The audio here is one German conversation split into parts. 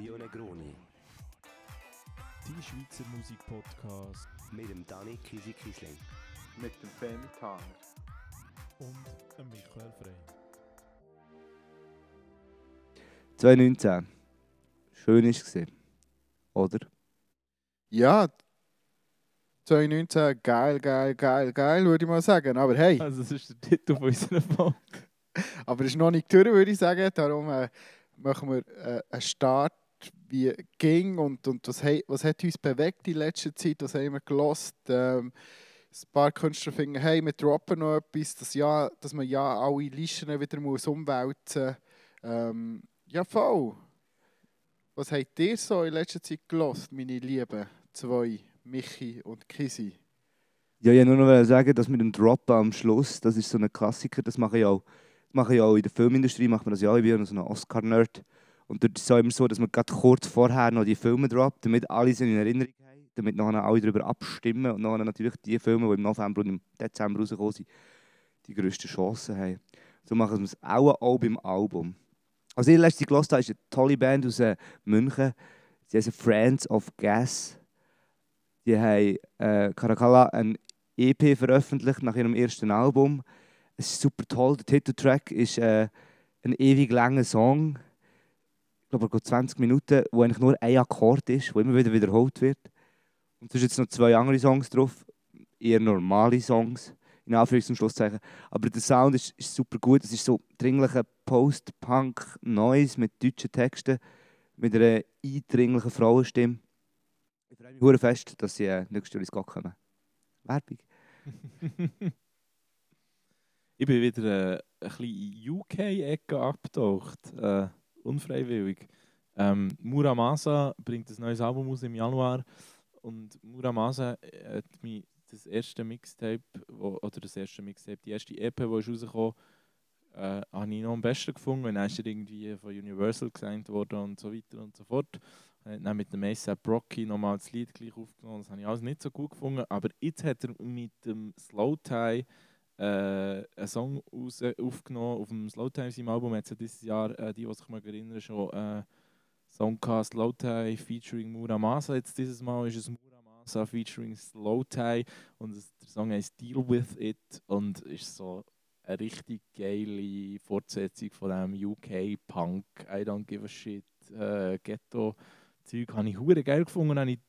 Rio Negroni. Die Schweizer Musikpodcast Mit dem Dani Kisi Kisling. Mit dem Femi Tanger. und dem Michael Frey. 2019. Schön war es. Oder? Ja, 2019, geil, geil, geil, geil, würde ich mal sagen. Aber hey, Also das ist der Titel von unserer Folge. aber es ist noch nicht durch, würde ich sagen. Darum äh, machen wir äh, einen Start, wie ging und, und was, was hat uns bewegt in letzter Zeit, was haben wir gelost. Ähm, ein paar Künstler finden, hey, wir droppen noch etwas, dass, ja, dass man ja alle Listen wieder muss umwälzen muss. Ähm, ja, voll. Was habt ihr so in letzter Zeit gelost, meine Lieben? Zwei, Michi und Kisi. Ja, ich wollte nur noch sagen, dass mit dem Drop am Schluss, das ist so ein Klassiker, das mache ich auch, mache ich auch in der Filmindustrie, macht man das ja auch, ich bin so ein Oscar-Nerd. Und dort ist es auch immer so, dass man gerade kurz vorher noch die Filme droppt, damit alle sie in Erinnerung haben, damit nachher alle darüber abstimmen und nachher natürlich die Filme, die im November und im Dezember rausgekommen sind, die grössten Chancen haben. So machen wir es auch, auch beim Album. Also ich letzte habe, ist eine tolle Band aus äh, München, sie heißen Friends of Gas. Die haben äh, Caracalla ein EP veröffentlicht nach ihrem ersten Album. Es ist super toll. Der Titeltrack ist äh, ein ewig langer Song. Ich glaube, er geht 20 Minuten, wo eigentlich nur ein Akkord ist, wo immer wieder wiederholt wird. Und es sind jetzt noch zwei andere Songs drauf, eher normale Songs, in Anführungs- und Schlusszeichen. Aber der Sound ist, ist super gut. Es ist so dringlicher Post-Punk-Noise mit deutschen Texten, mit einer eindringlichen Frauenstimme. Ich freue mich fest, dass sie äh, nächstes Jahr ins Gott kommen. Werbung. ich bin wieder äh, ein bisschen UK-Ecke abgetaucht. Äh, unfreiwillig. Ähm, Muramasa bringt ein neues Album aus im Januar. Und Muramasa hat mir das erste Mixtape, wo, oder das erste Mixtape, die erste EP, die ist rausgekommen äh, habe ich noch am besten gefunden. Und ist er irgendwie von Universal gesigned worden und so weiter und so fort. Hat dann mit dem A$AP Rocky nochmal das Lied gleich aufgenommen. Das habe ich alles nicht so gut gefunden. Aber jetzt hat er mit dem Slow Tie äh, einen Song raus, aufgenommen. Auf dem Slow Tie, seinem Album, hat es ja dieses Jahr, äh, die, die sich mal erinnern, schon äh, Song gehabt, Slow Tie featuring Muramasa. Jetzt dieses Mal ist es Muramasa featuring Slow Tie. Und es, der Song heißt Deal With It und ist so eine richtig geile Fortsetzung von dem UK-Punk, I don't give a shit, äh, Ghetto-Zeug. Habe ich hure geil gefunden. Habe ich,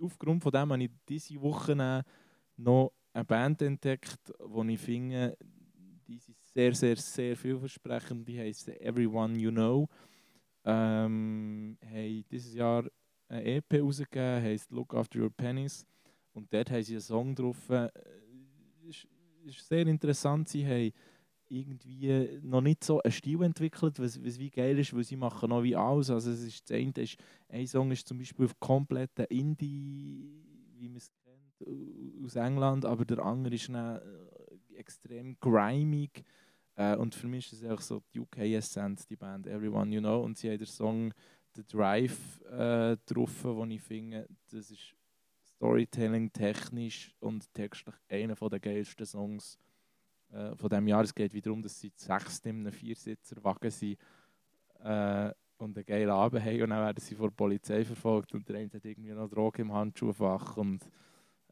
aufgrund von dem habe ich diese Woche noch eine Band entdeckt, die ich finde, die sind sehr, sehr, sehr vielversprechend. Die heisst Everyone You Know. Ähm, haben dieses Jahr eine EP rausgegeben, heisst Look After Your Pennies. Und dort haben sie einen Song drauf. Äh, ist, ist sehr interessant. Sie haben irgendwie noch nicht so einen Stil entwickelt, was, was wie geil ist, weil sie machen noch wie alles. Also es ist, das eine ist, ein Song ist zum Beispiel auf kompletten Indie, wie man es aus England, aber der andere ist dann äh, extrem grimig. Äh, und für mich ist es auch so die UK-Essenz, die Band Everyone You Know. Und sie haben den Song The Drive äh, den ich finde, das ist Storytelling technisch und textlich einer der geilsten Songs äh, von diesem Jahr. Es geht wiederum, dass sie sechs in einem Viersitzer-Wagen sind äh, und einen geilen Abend haben und dann werden sie von der Polizei verfolgt und der eine hat irgendwie noch Droge im Handschuhfach und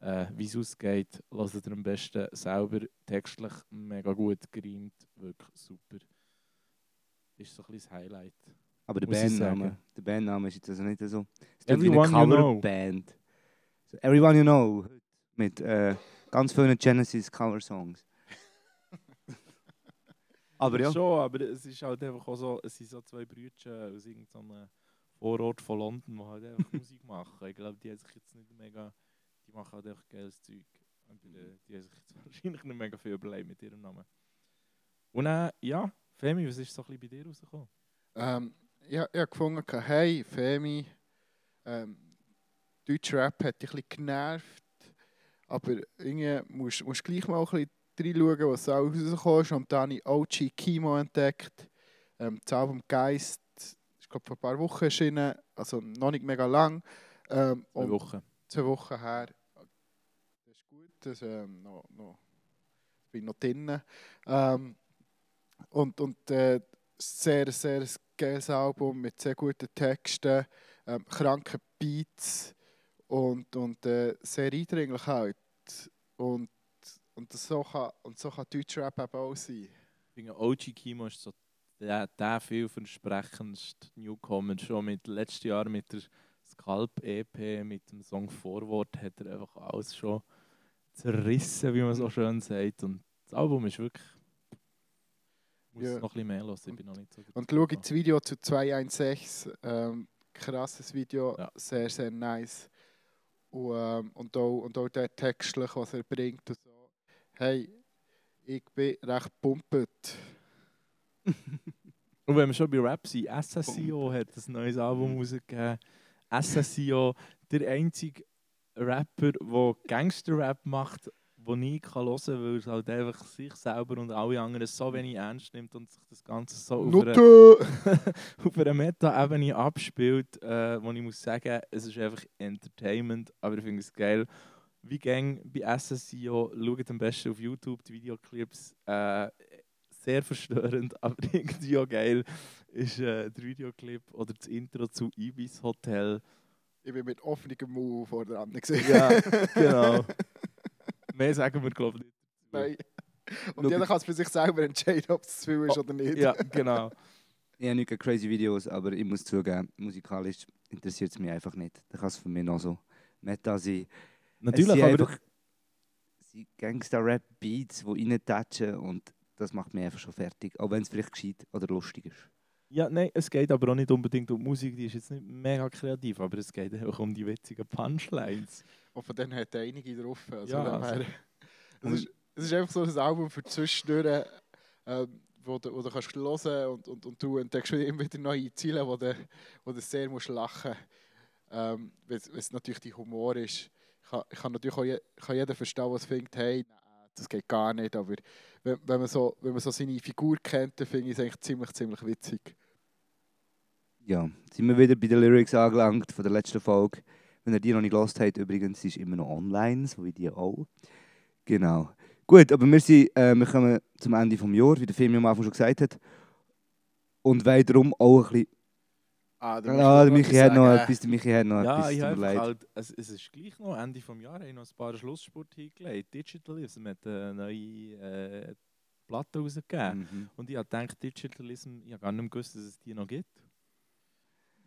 äh, wie es ausgeht, hört ihr am besten selber textlich mega gut gereimt, wirklich super. Ist so ein bisschen das Highlight. Aber der Muss ich Bandname, sagen. der Bandname ist jetzt also nicht so. Es klingt wie Everyone eine You Know. Coverband. So, Everyone You Know. Mit äh, ganz vielen Genesis Cover-Songs. aber ja. Schon, aber es ist halt einfach auch so, es sind so zwei Brüder aus irgendeinem Vorort von London, die halt einfach Musik machen. Ich glaube, die haben sich jetzt nicht mega, die machen halt einfach geiles Zeug. Äh, die haben sich jetzt wahrscheinlich nicht mega viel überlegt mit ihrem Namen. Und dann, ja, Femi, was ist so ein bisschen bei dir rausgekommen? Ähm, ja, ich habe gefunden, hey, Femi, ähm, deutscher Rap hat dich ein bisschen genervt, aber irgendwie musst du gleich mal ein bisschen reinschauen, was so rausgekommen ist. Und dann habe ich OG Kimo entdeckt. Ähm, das Album Geist ist glaube vor ein paar Wochen erschienen, also noch nicht mega lang. Ähm, Zwei und Wochen. zwei Wochen her. Das ist ähm, noch, noch, bin noch drin. Ähm, und und äh, sehr, sehr geiles Album mit sehr guten Texten, ähm, kranken Beats und, und äh, sehr eindringlich halt. Und, und, das so kann, und so kann Deutschrap eben auch sein. Ich finde, OG Kimo ist so der, der vielversprechendste Newcomer. Schon mit letztes Jahr mit der Scalp-EP, mit dem Song Vorwort, hat er einfach alles schon zerrissen, wie man so schön sagt. Und das Album ist wirklich. Ich muss Ja. noch ein bisschen mehr hören, ich bin noch nicht so Und schau das Video zu 216. Ähm, krasses Video, Ja. sehr, sehr nice. Und, ähm, und, auch, und auch der textlich, was er bringt. Und so. Hey, ich bin recht pumpet. Und wenn wir schon bei Rap sind, SSIO hat ein neues Album rausgegeben. SSIO, der einzige Rapper, der Gangster-Rap macht, den ich kann hören kann, weil er halt einfach sich selber und alle anderen so wenig ernst nimmt und sich das Ganze so auf einer, auf einer Meta-Ebene abspielt, äh, wo ich muss sagen, es ist einfach Entertainment, aber ich finde es geil. Wie gang bei SSIO, schaut am besten auf YouTube die Videoclips. Äh, sehr verstörend, aber irgendwie auch geil, ist äh, der Videoclip oder das Intro zu Ibis Hotel. Ich bin mit offenem Mund vor der anderen gesehen. Ja, genau. Mehr sagen wir, glaube ich, nicht. Nein. Und Schau, jeder kann es für sich selber entscheiden, ob es zu viel ist oder nicht. Ja, genau. Ich habe nicht crazy Videos, aber ich muss zugeben, musikalisch interessiert es mich einfach nicht. Da kann es für mich noch so Meta sein. es Natürlich, sind aber einfach es sind Gangster-Rap-Beats, die reintatschen und das macht mich einfach schon fertig. Auch wenn es vielleicht gescheit oder lustig ist. Ja, nein, es geht aber auch nicht unbedingt um die Musik, die ist jetzt nicht mega kreativ, aber es geht auch um die witzigen Punchlines. Und von denen hat er einige drauf. Also Ja, also- es, ist, es ist einfach so ein Album für zwischendurch, ähm, wo du, wo du kannst hören und, und, und du entdeckst immer wieder neue Ziele, wo du, wo du sehr musst lachen ähm, musst. Weil es natürlich die Humor ist. Ich kann, ich kann natürlich auch je, kann jeder verstehen, was findet, hey, nein, das geht gar nicht. Aber wenn, wenn, man, so, wenn man so seine Figur kennt, dann finde ich es eigentlich ziemlich, ziemlich witzig. Ja, sind wir wieder bei den Lyrics angelangt von der letzten Folge. Wenn ihr die noch nicht gelost habt, übrigens, sie ist immer noch online, so wie die auch. Genau. Gut, aber wir, sind, äh, wir kommen zum Ende des Jahres, wie der Film am Anfang schon gesagt hat. Und wollen darum auch ein bisschen... Ah, Ah, der Michi hat noch etwas, der Michi hat noch Ja, etwas, ich habe leid. halt, es, es ist gleich noch Ende des Jahres, ich noch ein paar Schlussspurt hingelegt. Digitalism hat eine neue äh, Platte rausgegeben. Mhm. Und ich habe gedacht, Digitalism, ich habe gar nicht mehr gewusst, dass es die noch gibt.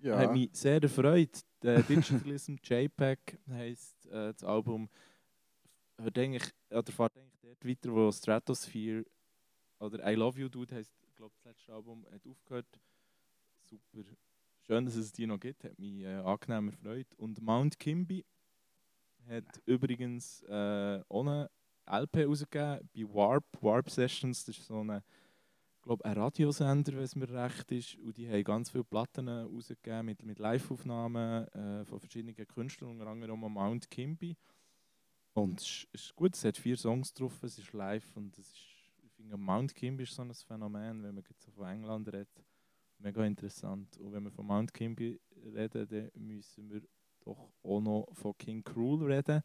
Ja. Hat mich sehr erfreut. Der Digitalism JPEG heisst äh, das Album. Hört eigentlich, oder fährt eigentlich dort weiter, wo Stratosphere oder I Love You Dude heisst, glaube das letzte Album, hat aufgehört. Super. Schön, dass es die noch gibt, hat mich äh, angenehm erfreut. Und Mount Kimby hat übrigens äh, ohne LP rausgegeben bei Warp, Warp Sessions, das ist so eine glaube ein Radiosender, wenn es mir recht ist. Und die haben ganz viele Platten rausgegeben mit, mit Live-Aufnahmen äh, von verschiedenen Künstlern, unter anderem auch Mount Kimby. Und es ist gut, es hat vier Songs drauf, es ist live und es ist, ich finde, Mount Kimby ist so ein Phänomen, wenn man jetzt so von England redet. Mega interessant. Und wenn wir von Mount Kimby reden, dann müssen wir doch auch noch von King Cruel reden.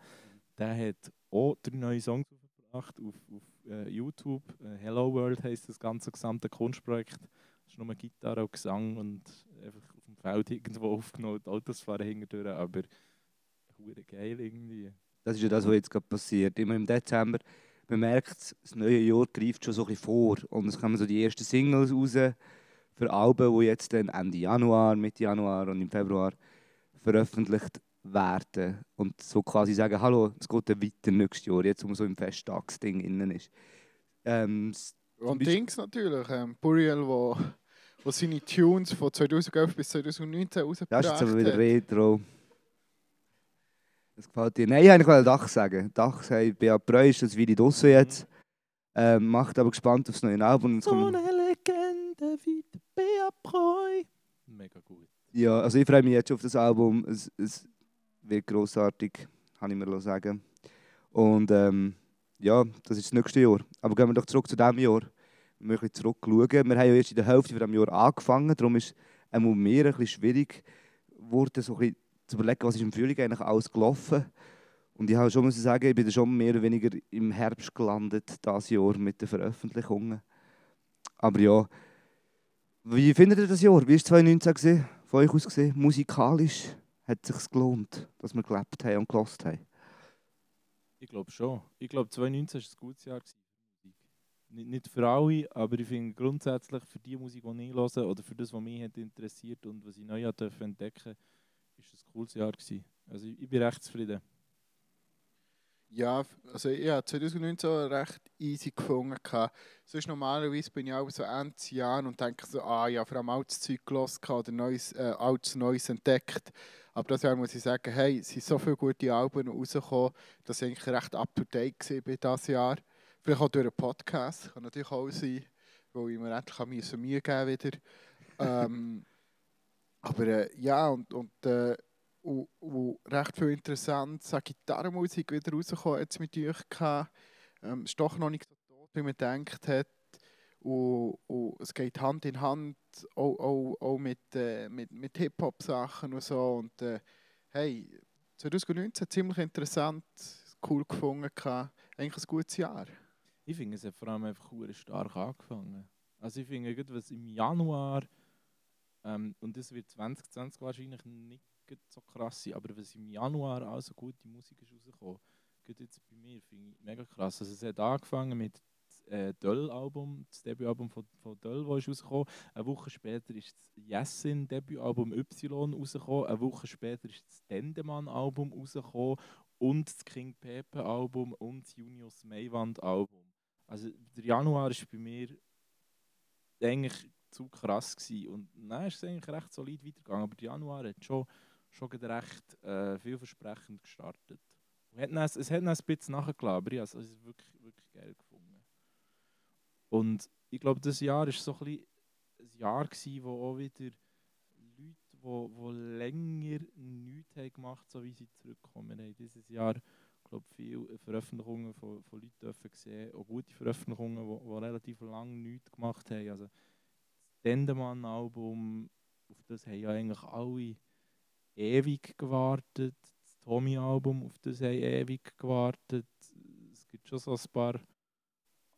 Der hat auch drei neue Songs aufgebracht auf, auf äh, YouTube. Äh, Hello World heisst das ganze gesamte Kunstprojekt. Es ist nur Gitarre und Gesang und einfach auf dem Feld irgendwo aufgenommen. Die Autos fahren hinterher, aber hure geil irgendwie. Das ist ja das, was jetzt gerade passiert. Immer im Dezember, man merkt das neue Jahr greift schon so ein bisschen vor. Und es kommen so die ersten Singles raus für Alben, die jetzt dann Ende Januar, Mitte Januar und im Februar veröffentlicht werden. Und so quasi sagen, hallo, es geht dann weiter nächstes Jahr, jetzt wo man so im Festtagsding innen ist. Ähm, Und Dings natürlich, ähm, Burial, wo, wo seine Tunes von 2011 bis 2019 das ist rausgebracht jetzt aber wieder hat. Retro. Das gefällt dir. Nein, ich wollte Dach sagen. Dach sagt, Beat Breu ist das Video draussen jetzt. Ähm, macht aber gespannt aufs neue Album. So kommt- eine Legende wie Bea Breu. Mega gut. Ja, also ich freue mich jetzt schon auf das Album. Es, es wird grossartig, kann ich mir sagen. Und ähm, ja, das ist das nächste Jahr. Aber gehen wir doch zurück zu diesem Jahr. Wir müssen zurückschauen. Wir haben ja erst in der Hälfte dieses Jahr angefangen. Darum ist es mir ein bisschen schwierig geworden, so zu überlegen, was ist im Frühling eigentlich alles gelaufen. Und ich habe schon muss sagen, ich bin schon mehr oder weniger im Herbst gelandet, dieses Jahr mit den Veröffentlichungen. Aber ja, Wie findet ihr das Jahr? Wie war 2019 gewesen? von euch aus gesehen? Musikalisch hat es sich gelohnt, dass wir gelebt haben und gelost haben? Ich glaube schon. Ich glaube, 2019 war ein gutes Jahr gewesen für Musik. Nicht, nicht für alle, aber ich finde grundsätzlich für die Musik, die ich höre oder für das, was mich hat interessiert und was ich neu dürfen entdecken ist es ein cooles Jahr gewesen. Also ich, ich bin recht zufrieden. Ja, also ich habe 2019 recht easy gefunden. Sonst normalerweise bin ich auch so Ende Jahr und denke so, ah ja, vor allem altes Zeug gehört oder neues, äh, altes Neues entdeckt. Aber das Jahr muss ich sagen, hey, es sind so viele gute Alben rausgekommen, dass ich eigentlich recht up-to-date war bei dieses Jahr. Vielleicht auch durch einen Podcast, kann natürlich auch sein, weil ich mir endlich Mühe, geben wieder. ähm, aber äh, ja, und, und äh, und, und recht viel interessante Gitarrenmusik wieder rausgekommen jetzt mit euch gehabt. Ähm, ist doch noch nicht so tot, wie man gedacht hat. Und, und es geht Hand in Hand auch, auch, auch mit, äh, mit, mit Hip-Hop-Sachen und so. Und äh, hey, 2019 ziemlich interessant, cool gefunden. Eigentlich ein gutes Jahr. Ich finde, es hat vor allem einfach stark angefangen. Also ich finde, was im Januar, ähm, und das wird 2020 wahrscheinlich nicht so krass sein, aber was im Januar auch so gute Musik ist rausgekommen, geht jetzt bei mir, finde ich mega krass. Also es hat angefangen mit äh, Döll-Album, das Debütalbum von, von Döll, das ist. Eine Woche später ist das Jessin Debütalbum Y rausgekommen. Eine Woche später ist das Dendemann-Album rausgekommen und das King Pepe-Album und das Junius Maywand-Album. Also der Januar ist bei mir eigentlich zu krass gewesen. Und dann ist es eigentlich recht solid weitergegangen, aber der Januar hat schon schon recht äh, vielversprechend gestartet. Dann, es hat dann ein bisschen nachgelassen, aber ich habe es wirklich, wirklich geil gefunden. Und ich glaube, das Jahr war so ein, ein Jahr, gewesen, wo auch wieder Leute, die, die länger nichts haben gemacht so wie sie zurückkommen. Haben dieses Jahr glaube viele Veröffentlichungen von, von Leuten dürfen gesehen, auch gute Veröffentlichungen, die, die relativ lange nichts gemacht haben. Also das Dendemann-Album, auf das haben ja eigentlich alle ewig gewartet. Das Tommy-Album, auf das haben ewig gewartet. Es gibt schon so ein paar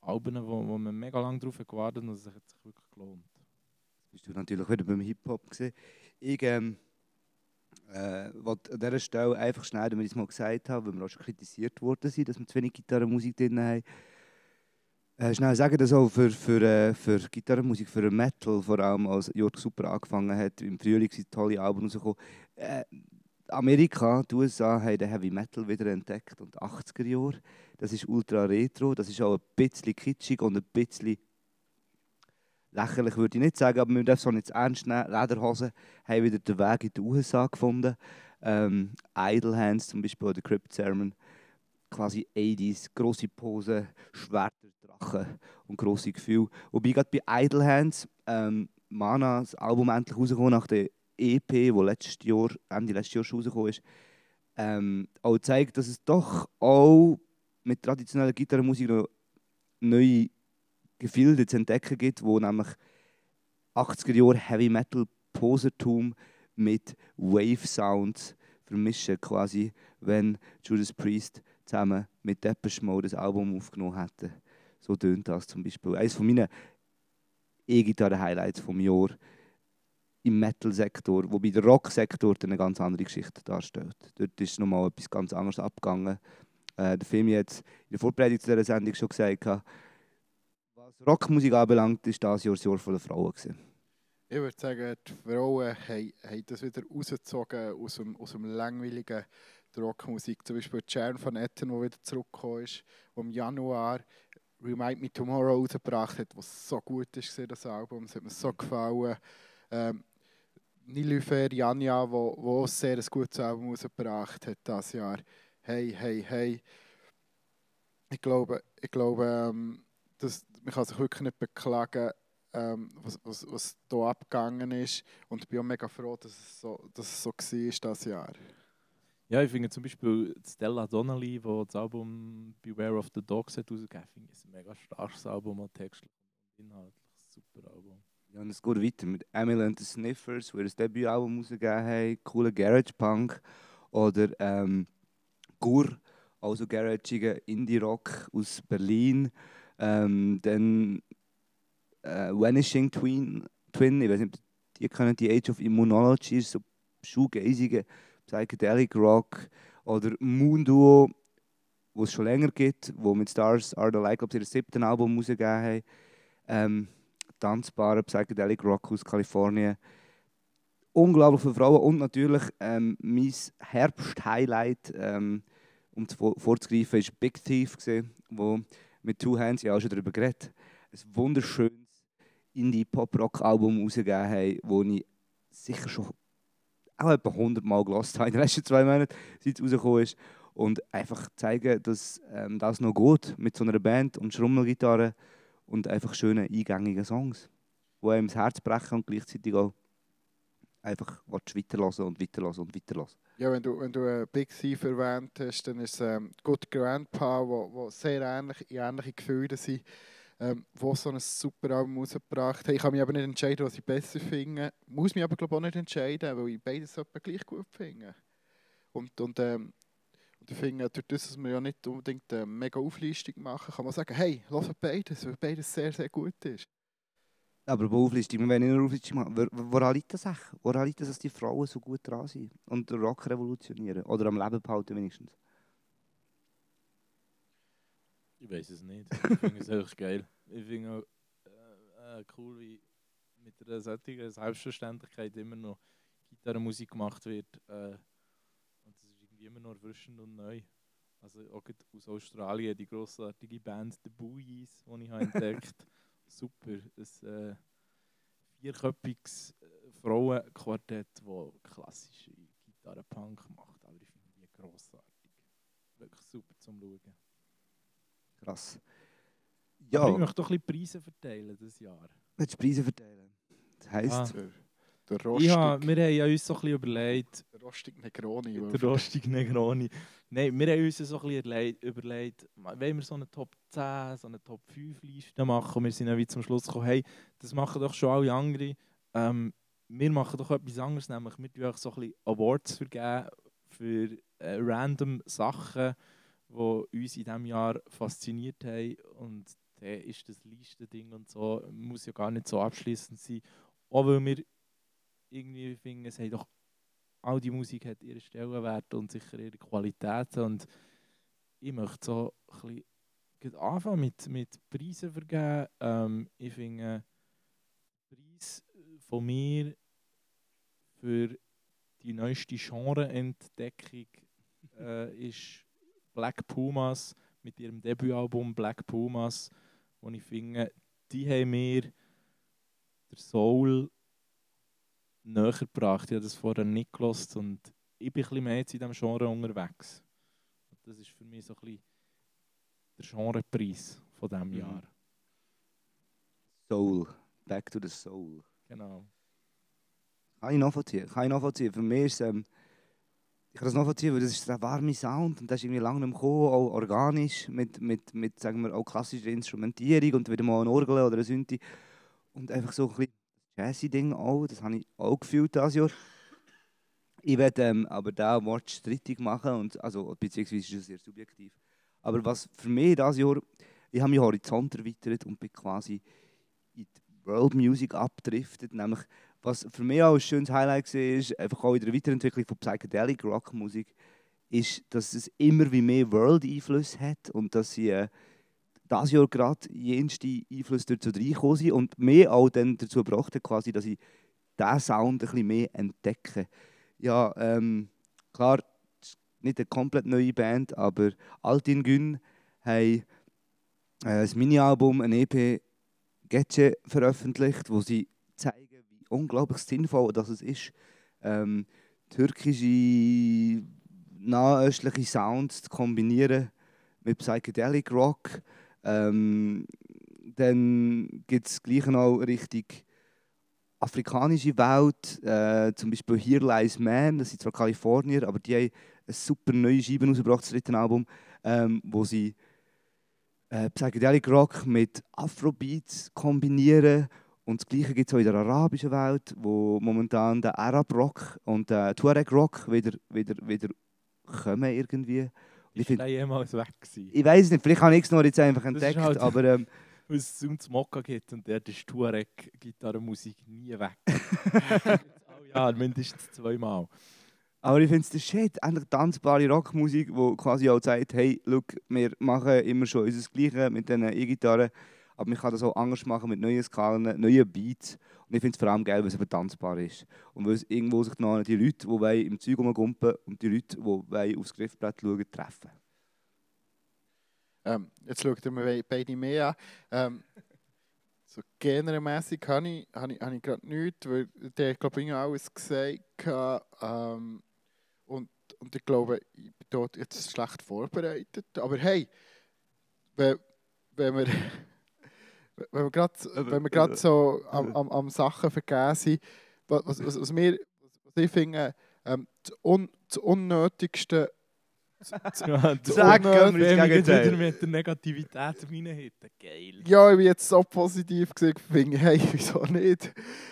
Alben, wo, man mega lange darauf gewartet und es hat sich wirklich gelohnt. Bist du natürlich wieder beim Hip-Hop gesehen. Ich ähm, äh, wollte an dieser Stelle einfach schnell, damit ich mal gesagt habe, weil wir auch schon kritisiert worden sind, dass wir zu wenig Gitarrenmusik drin haben. Äh, schnell sagen, dass auch für, für, äh, für Gitarrenmusik, für Metal vor allem, als Jörg super angefangen hat, im Frühling sind tolle Alben rausgekommen. Äh, Amerika, die USA, haben den Heavy Metal wieder entdeckt und 80er Jahre. Das ist ultra retro, das ist auch ein bisschen kitschig und ein bisschen lächerlich würde ich nicht sagen, aber wir dürfen es nicht ernst nehmen. Lederhosen haben wieder den Weg in die USA gefunden. Ähm, Idle Hands zum Beispiel oder Crypt Sermon, quasi 80s, grosse Pose, Schwerter, Drachen und grosse Gefühle. Wobei gerade bei Idle Hands, ähm, Mana, das Album endlich rausgekommen nach der EP, wo letztes Jahr, Ende letztes Jahr schon rausgekommen ist, ähm, auch zeigt, dass es doch auch mit traditioneller Gitarrenmusik noch neue Gefilde zu entdecken gibt, wo nämlich 80er Jahre Heavy Metal Posertum mit Wave Sounds vermischen quasi, wenn Judas Priest zusammen mit Depeche Mode das Album aufgenommen hätten. So tönt das zum Beispiel. Eines von meinen E-Gitarre-Highlights vom Jahr im Metal-Sektor, wobei der Rock-Sektor eine ganz andere Geschichte darstellt. Dort ist nochmal etwas ganz anderes abgegangen. Äh, der Film jetzt in der Vorbereitung zu dieser Sendung schon gesagt, was Rockmusik anbelangt, ist das Jahr das Jahr der Frauen. Gewesen. Ich würde sagen, die Frauen haben, haben das wieder rausgezogen aus dem, aus dem langweiligen Rockmusik. Zum Beispiel Sharon von Etten, der wieder zurückgekommen ist, der im Januar Remind Me Tomorrow rausgebracht hat, was so gut ist, das Album. Es hat mir so gefallen. Ähm, Nilüfer Janja, wo, wo sehr ein gutes Album rausgebracht hat dieses Jahr. Hey, hey, hey. Ich glaube, ich glaube ähm, dass, man kann sich wirklich nicht beklagen, ähm, was, was, was hier abgegangen ist. Und ich bin auch mega froh, dass es so, dass es so war dieses Jahr. Ja, ich finde zum Beispiel Stella Donnelly, die das Album Beware of the Dogs hat rausgegeben, finde ich ein mega starkes Album, auch textlich und inhaltlich. Super Album. Ja, und es geht weiter mit Emily and the Sniffers, die ein Debütalbum rausgegeben haben, cooler Garage Punk. Oder ähm, Gur, also garagiger Indie-Rock aus Berlin. Ähm, dann äh, Vanishing Twin, Twin, ich weiß nicht, ob die kennen die Age of Immunology, so shoegazige Psychedelic Rock. Oder Moon Duo, wo es schon länger gibt, wo mit Stars Are the Light, glaube ich, ihr siebten Album rausgegeben haben. Ähm, tanzbare Psychedelic Rock aus Kalifornien. Unglaublich viele Frauen und natürlich ähm, mein Herbst-Highlight, ähm, um zu vor- vorzugreifen, ist Big Thief, wo mit Two Hands, ja schon darüber geredet, ein wunderschönes Indie-Pop-Rock-Album rausgegeben haben, wo ich sicher schon auch etwa 100 Mal gelost habe in den letzten zwei Monaten, seit es rausgekommen ist. Und einfach zeigen, dass ähm, das noch geht mit so einer Band und Schrummelgitarre und einfach schönen, eingängigen Songs, die einem das Herz brechen und gleichzeitig auch einfach weiterhören und weiterhören und weiterhören. Ja, wenn du, wenn du Big Thief erwähnt hast, dann ist es ähm, Good Grandpa, wo, wo sehr ähnlich, ähnliche Gefühle sind, ähm, wo so ein super Album rausgebracht haben. Ich kann mich aber nicht entscheiden, was ich besser finde. Muss mich aber glaube auch nicht entscheiden, weil ich beides gleich gut finde. Und, und, ähm, und ich finde, durch das, dass wir ja nicht unbedingt eine mega Auflistung machen, kann man sagen, hey, hört beides, weil beides sehr, sehr gut ist. Aber bei Auflistung, wollen nicht nur Auflistung machen. Wor- Woran liegt das echt? Woran liegt das, dass die Frauen so gut dran sind und den Rock revolutionieren? Oder am Leben behalten wenigstens? Ich weiß es nicht. Ich finde es einfach geil. Ich finde auch äh, äh, cool, wie mit einer solchen Selbstverständlichkeit immer noch Gitarrenmusik gemacht wird. Äh, und das ist irgendwie immer noch erfrischend und neu. Also auch aus Australien die grossartige Band The Buoys, die ich habe entdeckt Super. Ein äh, vierköpfiges äh, Frauenquartett, das klassische Gitarrenpunk macht. Aber ich finde die grossartig. Wirklich super zum Schauen. Krass. Ja. Ja, Aber ich möchte doch ein bisschen Preise verteilen dieses Jahr. willst du Preise verteilen? Das heisst, Ah. Der, Rostig, ha, wir haben ja uns so ein bisschen überlegt, der Rostig Negroni. der rostige Negroni. Nein, wir haben uns so ein bisschen überlegt, wollen wir so eine Top 10, so eine Top 5 Liste machen? Und wir sind dann wie zum Schluss gekommen, hey, das machen doch schon alle anderen. Ähm, wir machen doch etwas anderes, nämlich wir auch so ein bisschen Awards vergeben für äh, random Sachen, die uns in diesem Jahr fasziniert haben. Und dann ist das Listending und so, muss ja gar nicht so abschließend sein. Auch weil wir irgendwie finden, es hat doch all die Musik hat ihren Stellenwert und sicher ihre Qualitäten und ich möchte so ein bisschen anfangen mit, mit Preisen vergeben. Ähm, ich finde, Preis von mir für die neueste Genreentdeckung äh, ist Black Pumas mit ihrem Debütalbum Black Pumas, wo ich finde, die haben mir der Soul näher gebracht. Ich habe das vorher nicht gelost und ich bin ein bisschen mehr jetzt in diesem Genre unterwegs. Das ist für mich so ein bisschen der Genrepreis von diesem Mhm. Jahr. Soul. Back to the Soul. Genau. Kann ich nachvollziehen. Kann ich nachvollziehen. Für mich ist ähm, ich kann das nachvollziehen, weil das ist der warme Sound und das ist irgendwie lange nicht gekommen, auch organisch, mit, mit, mit sagen wir, auch klassischer Instrumentierung und wieder mal ein Orgel oder ein Synthi. Und einfach so ein bisschen jazzy Ding auch, das habe ich auch gefühlt dieses Jahr. Ich werde ähm, aber diesen Award strittig machen, und, also, beziehungsweise ist es sehr subjektiv. Aber was für mich dieses Jahr, ich habe meinen Horizont erweitert und bin quasi in die World Music abgedriftet, nämlich was für mich auch ein schönes Highlight war, ist, einfach auch in der Weiterentwicklung von Psychedelic Rockmusik, ist, dass es immer wie mehr World-Einfluss hat und dass sie äh, dieses Jahr gerade jenste Einflüsse dazu reingekommen sind und mir auch dann dazu gebracht hat, quasi, dass ich diesen Sound ein bisschen mehr entdecke. Ja, ähm, klar, es nicht eine komplett neue Band, aber Altin Gün haben äh, ein Mini-Album, ein EP, Getsche veröffentlicht, wo sie zeigen, wie unglaublich sinnvoll das ist, ähm, türkische, nahöstliche Sounds zu kombinieren mit Psychedelic Rock. Ähm, dann gibt es gleich noch richtig afrikanische Welt, äh, zum Beispiel Here Lies Man, das sind zwar Kalifornier, aber die haben ein super neue Scheibe rausgebracht, das dritte Album, ähm, wo sie äh, Psychedelic Rock mit Afrobeats kombinieren. Und das Gleiche gibt es auch in der arabischen Welt, wo momentan der Arab Rock und der Tuareg Rock wieder, wieder, wieder kommen irgendwie. Ist find- der jemals weg gewesen? Ich weiß nicht, vielleicht habe ich es noch jetzt einfach entdeckt, halt- aber ähm, weil es zum Mokka gibt und dort ist Tuareg-Gitarrenmusik nie weg. oh ja, mindestens zweimal. Aber ich finde es der Shit, endlich tanzbare Rockmusik, die quasi auch sagt, hey, look, wir machen immer schon unser Gleiche mit diesen E-Gitarren, aber man kann das auch anders machen mit neuen Skalen, neuen Beats. Und ich finde es vor allem geil, weil es eben tanzbar ist. Und weil es irgendwo sich noch die Leute, die im Zeug rumgumpen und die Leute, die aufs Griffbrett schauen, treffen. Ähm, jetzt schaut ihr mir beide mehr an. Ähm, so genremässig habe ich, habe ich, habe ich gerade nichts, weil der glaube ich alles gesagt. Ähm, und, und ich glaube, ich bin dort jetzt schlecht vorbereitet. Aber hey, wenn, wenn wir, wenn wir gerade wir gerade so am, am, am Sachen vergessen sind, was, was, was, mir, was ich finde, ähm, das, Un, das Unnötigste Ja, Sag Wenn mir wir das jetzt wieder Gegenteil. mit der Negativität reinhitten. Geil. Ja, ich bin jetzt so positiv gesehen, finde hey, wieso nicht?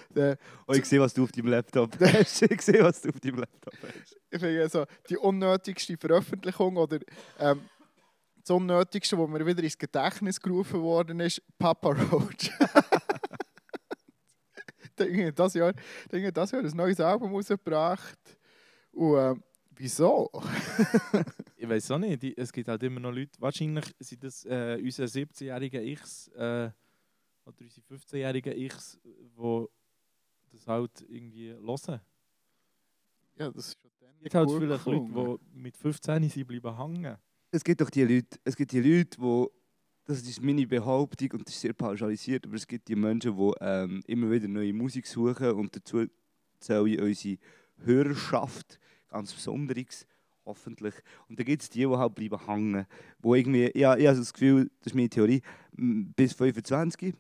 Der, Oh, ich sehe, was du auf deinem Laptop hast. Ich sehe, was du auf deinem Laptop hast. ich finde so, die unnötigste Veröffentlichung oder ähm, das Unnötigste, wo mir wieder ins Gedächtnis gerufen worden ist, Papa Roach. Dinge das Jahr, Dinge das Jahr ein neues Album rausgebracht. Und ähm, wieso? Ich weiß auch nicht. Es gibt halt immer noch Leute, wahrscheinlich sind das äh, unsere 17-jährigen Ichs äh, oder unsere 15-jährigen Ichs, die das halt irgendwie hören. Ja, das ist schon dann Es gibt halt gekommen. Leute, die mit 15 sind bleiben hängen. Es gibt doch die Leute, es gibt die Leute, die, das ist meine Behauptung und das ist sehr pauschalisiert, aber es gibt die Menschen, die ähm, immer wieder neue Musik suchen und dazu zähle ich unsere Hörerschaft, ganz besonderes, hoffentlich. Und dann gibt es die, die halt bleiben hängen, wo irgendwie, ja, ich habe das Gefühl, das ist meine Theorie, bis 25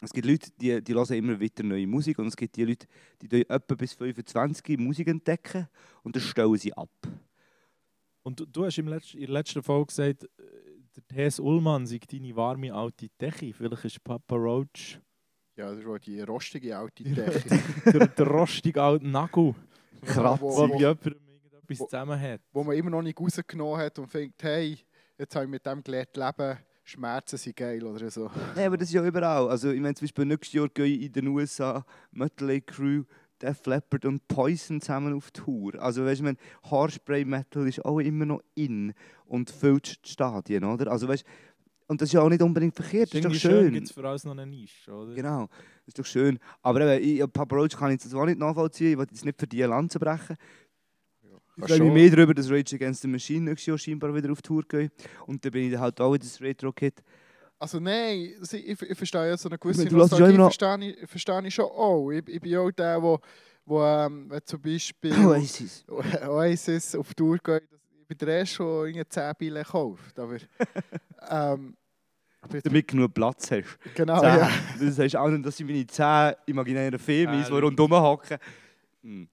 es gibt Leute, die, die hören immer wieder neue Musik und es gibt die Leute, die etwa bis 25 Musik entdecken und dann stellen sie ab. Und du, du hast im Letz-, in der letzten Folge gesagt, äh, der T.S. Ullmann sei deine warme alte Dechi. Vielleicht ist Papa Roach Ja, das ist auch die rostige alte Decke. der, der rostige alte Nagel, Kratzer. wo, wo, mit jemandem irgendetwas wo- zusammen hat. wo man immer noch nicht rausgenommen hat und denkt, hey, jetzt habe ich mit dem gelernt leben, Schmerzen sind geil oder so. Nein, aber das ist ja überall. Also, ich meine, zum Beispiel nächstes Jahr gehen in den USA Mötley Crew, Def Leppard und Poison zusammen auf Tour. Also, weißt du, ich meine, Haarspray Metal ist auch immer noch in und füllt die Stadien, oder? Also, weißt und das ist ja auch nicht unbedingt verkehrt, das ist doch Irgendwie schön. gibt es für alles noch eine Nische, oder? Genau, das ist doch schön. Aber eben, ich, Papa Roach kann ich jetzt auch nicht nachvollziehen, ich will jetzt nicht für die Lanze brechen. Ich Kannst freue mich mehr darüber, dass Rage Against the Machine nächstes Jahr scheinbar wieder auf Tour geht. Und dann bin ich halt auch wieder das Retro-Kid. Also nein, ich, ich verstehe ja so eine gewisse Du hörst ja immer noch- verstehe ich, verstehe ich schon auch. Ich, ich bin auch der, wo, wo ähm, wenn zum Beispiel Oasis. Oasis auf Tour geht, dass ich bin der Erste, der irgendwie 10 Bilen kauft. Aber, ähm, aber Damit genug Platz hast. genau, Zehn. ja. Das heißt auch nicht, dass sie meine zehn imaginären Femis, die rundherum hocken. Hm.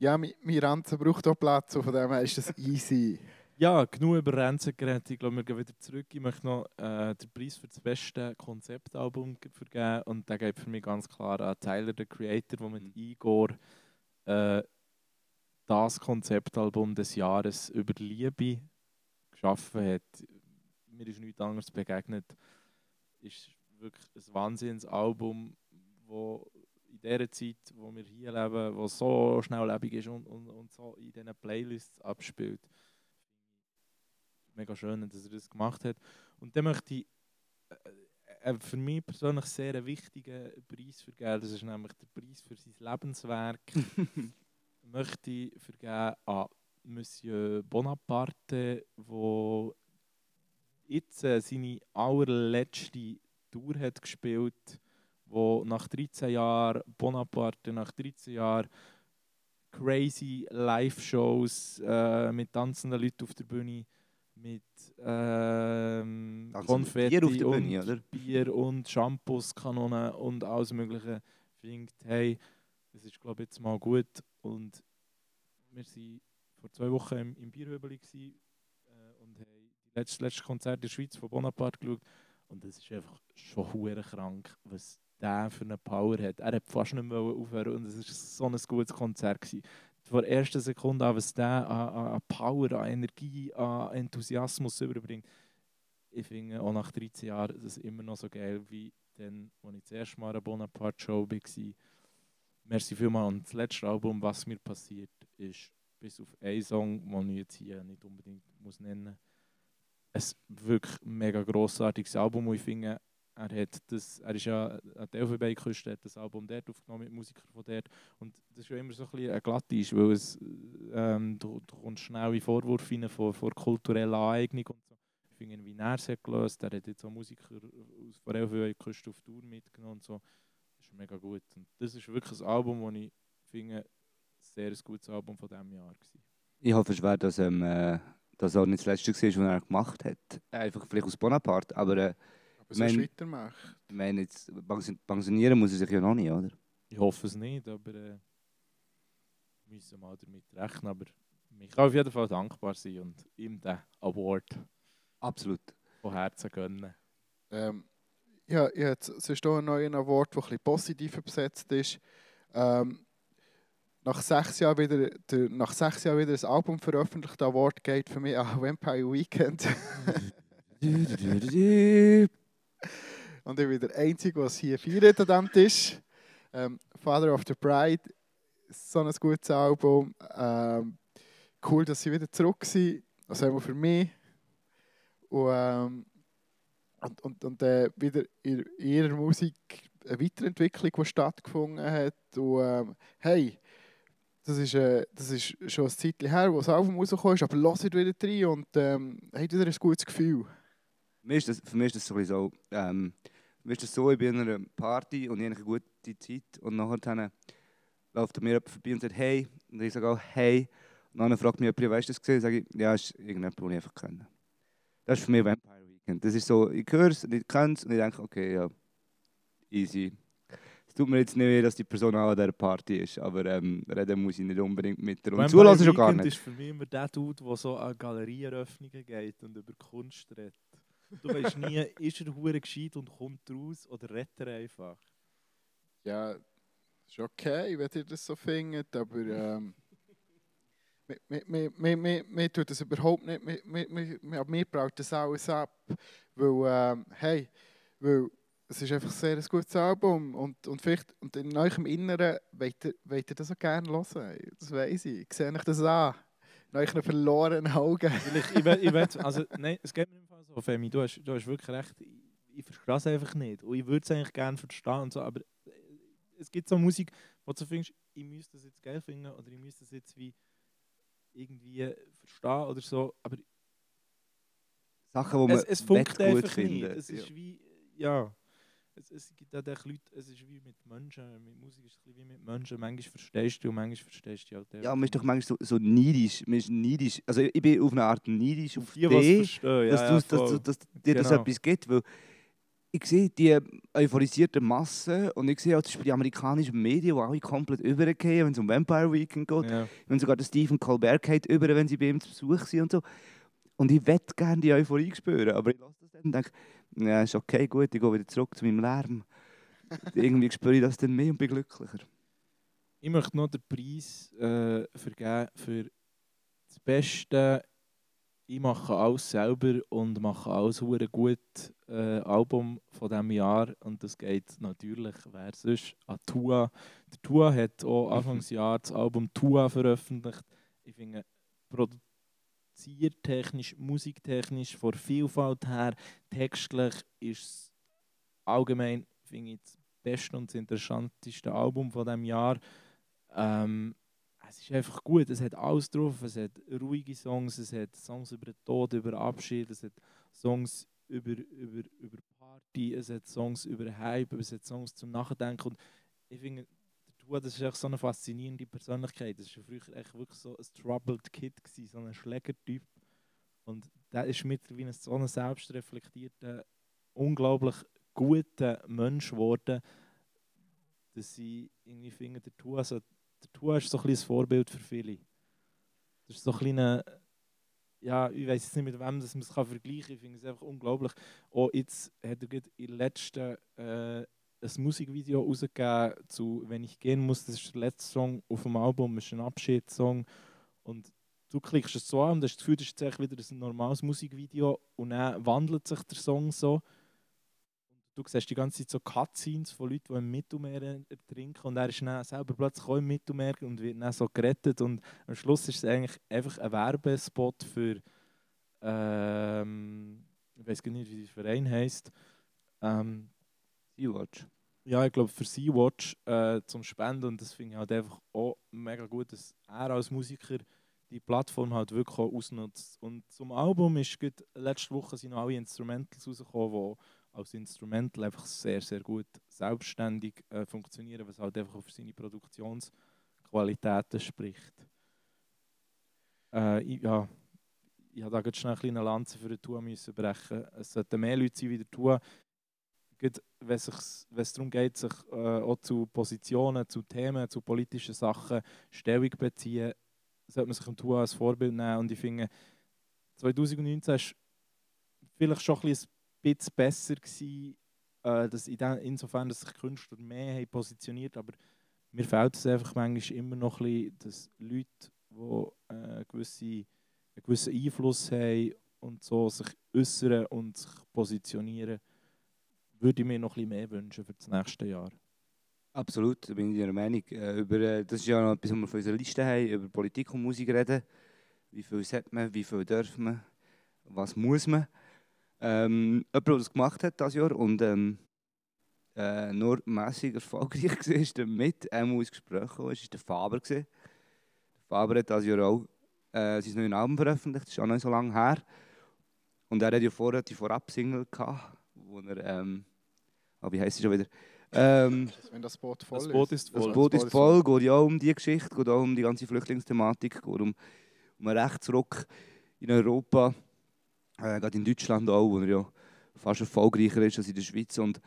Ja, mein, mein Ranzen braucht auch Platz, und von dem her ist das easy. Ja, genug über Renzen geredet. Ich glaube, wir gehen wieder zurück. Ich möchte noch äh, den Preis für das beste Konzeptalbum ge- vergeben. Und der geht für mich ganz klar an Tyler, the Creator, der mit Igor äh, das Konzeptalbum des Jahres über Liebe geschaffen hat. Mir ist nichts anderes begegnet. Ist wirklich ein Wahnsinnsalbum, wo in dieser Zeit, wo wir hier leben, wo so schnelllebig ist und, und, und so in diesen Playlists abspielt mega schön, dass er das gemacht hat. Und dann möchte ich äh, äh, für mich persönlich sehr einen wichtigen Preis vergeben. Das ist nämlich der Preis für sein Lebenswerk. möchte ich vergeben an Monsieur Bonaparte, wo jetzt äh, seine allerletzte Tour hat gespielt, wo nach 13 Jahren Bonaparte, nach 13 Jahren crazy Live-Shows äh, mit tanzenden Leuten auf der Bühne, mit ähm, Tanzende Konfetti Bier auf der und Bühne? Bier und Shampoos, Kanonen und alles mögliche findet, hey, das ist glaube ich jetzt mal gut und wir waren vor zwei Wochen im, im Bierhöbeli gsi, äh, und haben das letzte, Konzert in der Schweiz von Bonaparte geschaut und es ist einfach schon hure krank, was der für eine Power hat. Er hat fast nicht mehr aufhören und es ist so ein gutes Konzert gewesen. Von der ersten Sekunde an, was der an, an Power, an Energie, an Enthusiasmus überbringt, ich finde auch nach 13 Jahren das immer noch so geil wie dann, als ich das erste Mal an einer Bonaparte-Show war. Merci vielmals. Und das letzte Album, was mir passiert, ist bis auf einen Song, den ich jetzt hier nicht unbedingt muss nennen muss, ein wirklich mega grossartiges Album. Und ich finde, er, hat das, er ist ja an der Elfenbeinküste, hat das Album dort aufgenommen mit Musikern von dort. Und das ist ja immer so ein bisschen ein Glattisch, weil es, ähm, du, du kommst schnell in Vorwürfe rein von, von kultureller Aneignung und so. Ich finde, wie er es gelöst, er hat jetzt auch Musiker aus der Elfenbeinküste auf Tour mitgenommen und so. Das ist mega gut. Und das ist wirklich ein Album, das ich finde, sehr ein gutes Album von diesem Jahr war. Ich hoffe schwer, dass ähm, äh, das auch nicht das letzte war, was er gemacht hat. Einfach vielleicht aus Bonaparte, aber äh, Aber so Mein- weitermacht. ich meine, jetzt, pension- pensionieren muss er sich ja noch nicht, oder? Ich hoffe es nicht, aber äh, wir müssen mal damit rechnen. Aber ich kann auf jeden Fall dankbar sein und ihm den Award Absolut. von Herzen gönnen. Ähm, ja, ja, jetzt, es ist hier ein neuer Award, der ein bisschen positiver besetzt ist. Ähm, nach sechs Jahren wieder, der, nach sechs Jahren wieder ein Album veröffentlicht, der Award geht für mich an Vampire Weekend. Und ich bin der Einzige, es hier feiert an diesem Tisch. Ähm, Father of the Bride, so ein gutes Album. Ähm, cool, dass sie wieder zurück sind. Also einmal für mich. Und, ähm, und, und, und äh, wieder in ihrer Musik eine Weiterentwicklung, die stattgefunden hat. Und ähm, hey, das ist, äh, das ist schon ein Zeitchen her, wo das Album rausgekommen ist, aber hört wieder rein und ähm, habt wieder ein gutes Gefühl. Ist das, für mich ist das so, ein bisschen so ähm, ist das so, ich bin an einer Party und ich habe eine gute Zeit und nachher läuft mir jemand vorbei und sagt «Hey» und ich sage auch «Hey» und dann fragt mich jemand «Weißt du das gesehen?» sage ich «Ja, ist irgendjemand, den ich einfach kenne». Das ist für mich Vampire Weekend. Das ist so, ich höre es und ich kenne es und ich denke «Okay, ja, easy». Es tut mir jetzt nicht weh, dass die Person auch an dieser Party ist, aber ähm, reden muss ich nicht unbedingt mit ihr. Und Vampire zulassen schon gar Weekend nicht. ist für mich immer der Dude, der so an Galerieeröffnungen geht und über Kunst redet. Du weißt nie, ist er hure gescheit und kommt raus oder redet er einfach? Ja, ist okay, wenn ihr das so findet, aber ähm, mir, tut das überhaupt nicht, mir, braucht das alles ab, weil, ähm, hey, weil es ist einfach sehr ein gutes Album und, und vielleicht, und in eurem Inneren wollt ihr, wollt ihr das auch gerne hören, das weiss ich, ich sehe euch das an, in euren verlorenen Augen. Ich, ich, ich also, nein, es geht mir im Fall so, Femi, du hast, du hast wirklich recht. Ich, ich verstehe es einfach nicht. Und ich würde es eigentlich gerne verstehen und so, aber äh, es gibt so Musik, wo du findest, ich müsste das jetzt geil finden oder ich müsste das jetzt wie irgendwie verstehen oder so, aber Sachen, die man es, es funkt einfach finden. nicht. Es ist wie, ja, es, es gibt auch echt Leute, es ist wie mit Menschen, mit Musik ist es wie mit Menschen. Manchmal verstehst du und manchmal verstehst du halt Ja, man ist doch manchmal so, so neidisch. Man ist neidisch. Also ich bin auf eine Art neidisch auf, die, dich, verstehen. dass, ja, du, ja, dass, du, dass dir das Genau. etwas gibt. Weil ich sehe die euphorisierten Massen und ich sehe auch zum Beispiel die amerikanischen Medien, die alle komplett übergehen, wenn es um Vampire Weekend geht. ja. Wenn sogar der Stephen Colbert geht über, wenn sie bei ihm zu Besuch sind und so. Und ich wette gerne die Euphorie spüren, aber ich lasse das dann und denke, ja, ist okay, gut, ich gehe wieder zurück zu meinem Lärm. Irgendwie spüre ich das dann mehr und bin glücklicher. Ich möchte noch den Preis äh, vergeben für das Beste. Ich mache alles selber und mache alles hure gut äh, Album von diesem Jahr. Und das geht natürlich, wer sonst, an Tua. Der Tua hat auch Anfangsjahr das Album Tua veröffentlicht. Ich finde, produziertechnisch, musiktechnisch, von Vielfalt her, textlich ist es allgemein, ich, das beste und das interessanteste Album von diesem Jahr. Ähm, es ist einfach gut, es hat alles drauf, es hat ruhige Songs, es hat Songs über den Tod, über Abschied, es hat Songs über, über, über Party, es hat Songs über Hype, es hat Songs zum Nachdenken. Und ich finde, Tua, das ist echt so eine faszinierende Persönlichkeit, das war früher echt wirklich so ein troubled Kid, gewesen, so ein Schlägertyp und der ist mittlerweile so ein selbstreflektierter, unglaublich guter Mensch geworden, dass sie irgendwie finden, der Tua, also der Tua ist so ein ein Vorbild für viele. Das ist so ein kleiner, ja, ich weiß jetzt nicht mit wem man es vergleichen kann, ich finde es einfach unglaublich. Auch jetzt hat er gerade im letzten äh, ein Musikvideo rausgegeben zu «Wenn ich gehen muss», das ist der letzte Song auf dem Album, das ist ein Abschiedssong und du klickst es so an und hast das Gefühl, das ist wieder ein normales Musikvideo und dann wandelt sich der Song so. Und du siehst die ganze Zeit so Cutscenes von Leuten, die im Mittelmeer ertrinken und er ist dann selber plötzlich auch im Mittelmeer und wird dann so gerettet und am Schluss ist es eigentlich einfach ein Werbespot für ähm, ich weiß gar nicht, wie der Verein heisst. Ähm, Sea-Watch. ja, ich glaube für Sea-Watch äh, zum Spenden und das finde ich halt einfach auch mega gut, dass er als Musiker die Plattform halt wirklich auch ausnutzt. Und zum Album ist letzte Woche sind noch alle Instrumentals rausgekommen, die als Instrumental einfach sehr, sehr gut selbstständig äh, funktionieren, was halt einfach für seine Produktionsqualitäten spricht. Äh, ich, ja, ich habe da gerade schnell eine kleine Lanze für den Tour müssen brechen. Es sollten mehr Leute sein wie der Tour. Wenn es darum geht, sich äh, auch zu Positionen, zu Themen, zu politischen Sachen Stellung beziehen, sollte man sich im Tour als Vorbild nehmen. Und ich finde, 2019 war vielleicht schon ein bisschen bisschen besser gewesen, äh, dass in den, insofern, dass sich Künstler mehr haben positioniert aber mir fehlt es einfach manchmal immer noch ein bisschen, dass Leute, die äh, gewisse, einen gewissen Einfluss haben und so sich äußern und sich positionieren, würde ich mir noch bisschen mehr wünschen für das nächste Jahr. Absolut, da bin ich deiner Meinung. Äh, über, äh, das ist ja noch etwas, was wir auf unserer Liste haben, über Politik und Musik reden. Wie viel sollte man, wie viel darf man, was muss man. Ähm, jemand, der das gemacht hat dieses Jahr und ähm, äh, nur mässig erfolgreich war, ist damit einmal ins Gespräch gekommen, ist der Faber. Der Faber hat dieses Jahr auch äh, sein neues Album veröffentlicht, das ist auch noch nicht so lange her. Und er hat ja vorher die Vorab-Single gehabt, wo er, ähm, oh, wie heisst sie schon wieder? Ähm, Wenn das Boot voll Das Boot ist. voll. das Boot ist voll, geht ja auch um die Geschichte, geht auch um die ganze Flüchtlingsthematik, geht um, um einen Rechtsruck in Europa, äh, gerade in Deutschland auch, wo er ja fast erfolgreicher ist als in der Schweiz. Und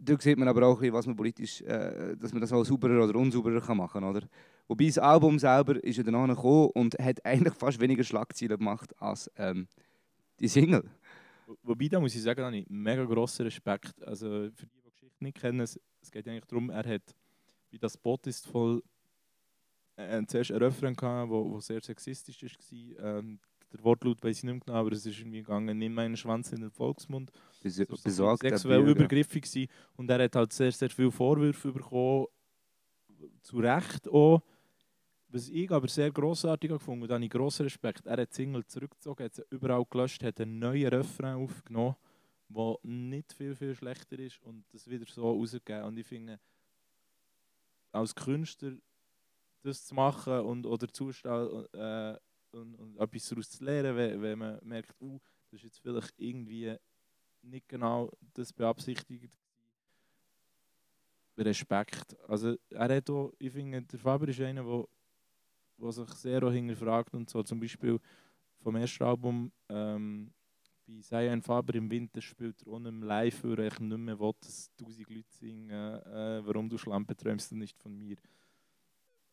da sieht man aber auch, was man politisch, äh, dass man das auch sauberer oder unsauberer kann machen kann. Oder? Wobei das Album selber ist ja danach gekommen und hat eigentlich fast weniger Schlagzeilen gemacht als ähm, die Single. Wo- Wobei, da muss ich sagen, da habe ich mega grossen Respekt. Also für die, die die Geschichte nicht kennen, es, es geht eigentlich darum, er hat, wie das Boot ist voll, äh, zuerst einen Refrain gehabt, wo, wo sehr sexistisch war. Ähm, der Wortlaut weiß ich nicht mehr genau, aber es ist irgendwie gegangen, nimm meinen Schwanz in den Volksmund. Bes So- so besorgt. sexuell übergriffig gewesen. Und er hat halt sehr, sehr viele Vorwürfe bekommen, zu Recht auch. Was ich aber sehr grossartig gefunden da habe ich grossen Respekt. Er hat die Single zurückgezogen, hat sie überall gelöscht, hat einen neuen Refrain aufgenommen, der nicht viel, viel schlechter ist und das wieder so rausgegeben. Und ich finde, als Künstler das zu machen und oder zustellen äh, und, und etwas daraus zu lernen, wenn, wenn man merkt, uh, das ist jetzt vielleicht irgendwie nicht genau das beabsichtigt. Respekt. Also er hat auch, ich finde, der Faber ist einer, der wo sich sehr auch hinterfragt und so. Zum Beispiel vom ersten Album ähm, bei «Sei ein Faber im Winter» spielt er mehr live, weil eigentlich nicht mehr will, dass tausend Leute singen äh, «Warum du Schlampe träumst du nicht von mir».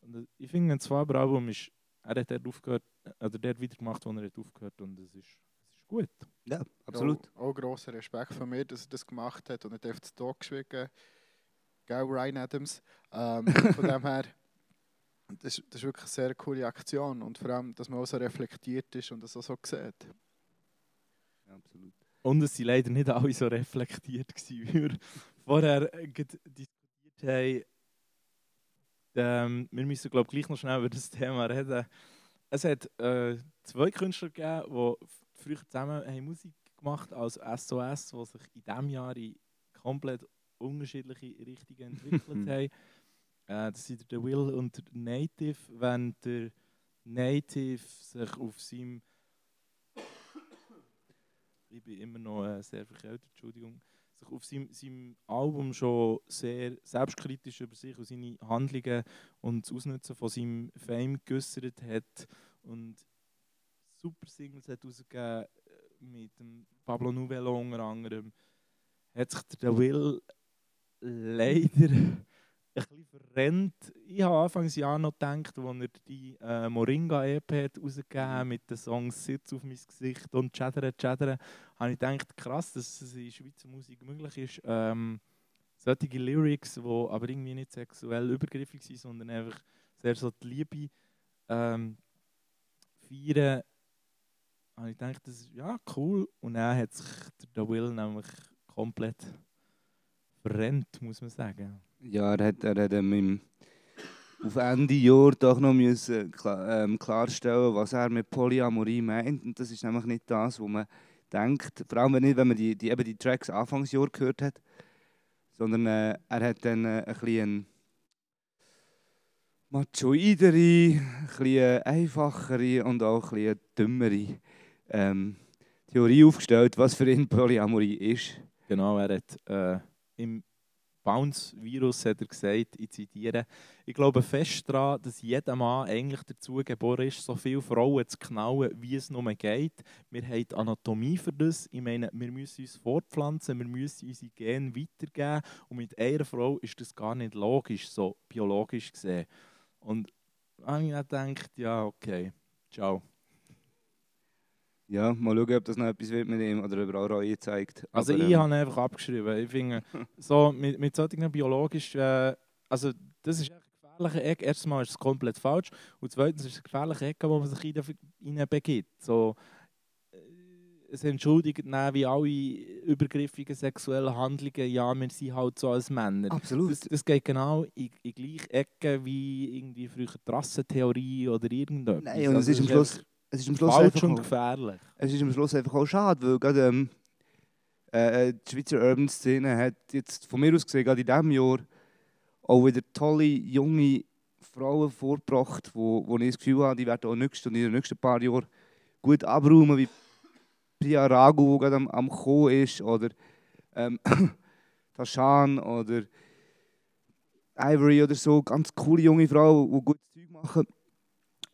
Und äh, ich finde, das Faber-Album ist, er hat dort aufgehört, oder der hat wieder gemacht, wo er hat aufgehört und es ist, es ist gut. Ja, absolut. Auch, auch grosser Respekt von mir, dass er das gemacht hat und nicht einfach zu Tod geschwiegen. Gell, Ryan Adams. Ähm, von dem her, das, ist- das ist wirklich eine sehr coole Aktion und vor allem, dass man auch so reflektiert ist und das auch so sieht. Ja, absolut. Und es waren leider nicht alle so reflektiert, gewesen, wie wir vorher äh, diskutiert haben. Ähm, wir müssen, glaube ich, gleich noch schnell über das Thema reden. Es hat äh, zwei Künstler gegeben, die früher zusammen haben Musik gemacht als SOS, die sich in diesem Jahr in komplett unterschiedliche Richtungen entwickelt haben. Äh, das sind der Will und der Native. Wenn der Native sich auf seinem ich bin immer noch äh, sehr verkältet, Entschuldigung, sich auf seinem, seinem Album schon sehr selbstkritisch über sich und seine Handlungen und das Ausnutzen von seinem Fame geäußert hat und super Singles hat rausgegeben äh, mit dem Pablo Nouvelo unter anderem, hat sich der Will leider ein bisschen verrennt. Ich habe Anfangs Jahr noch gedacht, als er die äh, Moringa-EP hat rausgegeben hat mit den Songs «Sitz auf mein Gesicht» und «Chatteren, Chatteren», habe ich gedacht, krass, dass es in Schweizer Musik möglich ist, ähm, solche Lyrics, die aber irgendwie nicht sexuell übergriffig sind, sondern einfach sehr so die Liebe ähm, feiern, habe ich gedacht, das ist ja cool. Und dann hat sich der Will nämlich komplett verrennt, muss man sagen. Ja, er hat, er hat ähm, auf Ende Jahr doch noch müssen, kla ähm, klarstellen, was er mit Polyamorie meint. Und das ist nämlich nicht das, was man denkt. Vor allem nicht, wenn man die, die, eben die Tracks Anfangsjahr gehört hat. Sondern äh, er hat dann äh, ein bisschen machoidere, ein einfachere und auch ein dümmere ähm, Theorie aufgestellt, was für ihn Polyamorie ist. Genau, er hat äh, im Bounce-Virus hat er gesagt, ich zitiere, ich glaube fest daran, dass jeder Mann eigentlich dazu geboren ist, so viele Frauen zu knallen, wie es nur geht. Wir haben die Anatomie für das. Ich meine, wir müssen uns fortpflanzen, wir müssen unsere Gene weitergeben. Und mit einer Frau ist das gar nicht logisch, so biologisch gesehen. Und habe ich dann gedacht, ja, okay, ciao. Ja, mal schauen, ob das noch etwas wird mit ihm oder ob er auch Reue zeigt. Also Aber, ich ähm, habe einfach abgeschrieben. Ich finde, so mit, mit solchen biologischen, äh, also das ist gefährliche Ecke. Erstmal ist es komplett falsch und zweitens ist es eine gefährliche Ecke, wo man sich in- rein begibt. So, äh, es entschuldigt dann wie alle übergriffigen sexuellen Handlungen, ja, wir sind halt so als Männer. Absolut. Das, das geht genau in, in gleiche Ecke wie irgendwie früher Rassentheorie oder irgendetwas. Nein, und es Also ist am Schluss, es ist am Schluss falsch einfach und auch, gefährlich. es ist am Schluss einfach auch schade, weil gerade ähm, äh, die Schweizer Urban Szene hat jetzt von mir aus gesehen gerade in diesem Jahr auch wieder tolle junge Frauen vorgebracht, wo, wo ich das Gefühl habe, die werden auch nächstes und in den nächsten paar Jahren gut abräumen, wie Pia Ragu, die gerade am, am Kommen ist, oder ähm, Tashan oder Ivory oder so, ganz coole junge Frauen, die gutes Zeug machen.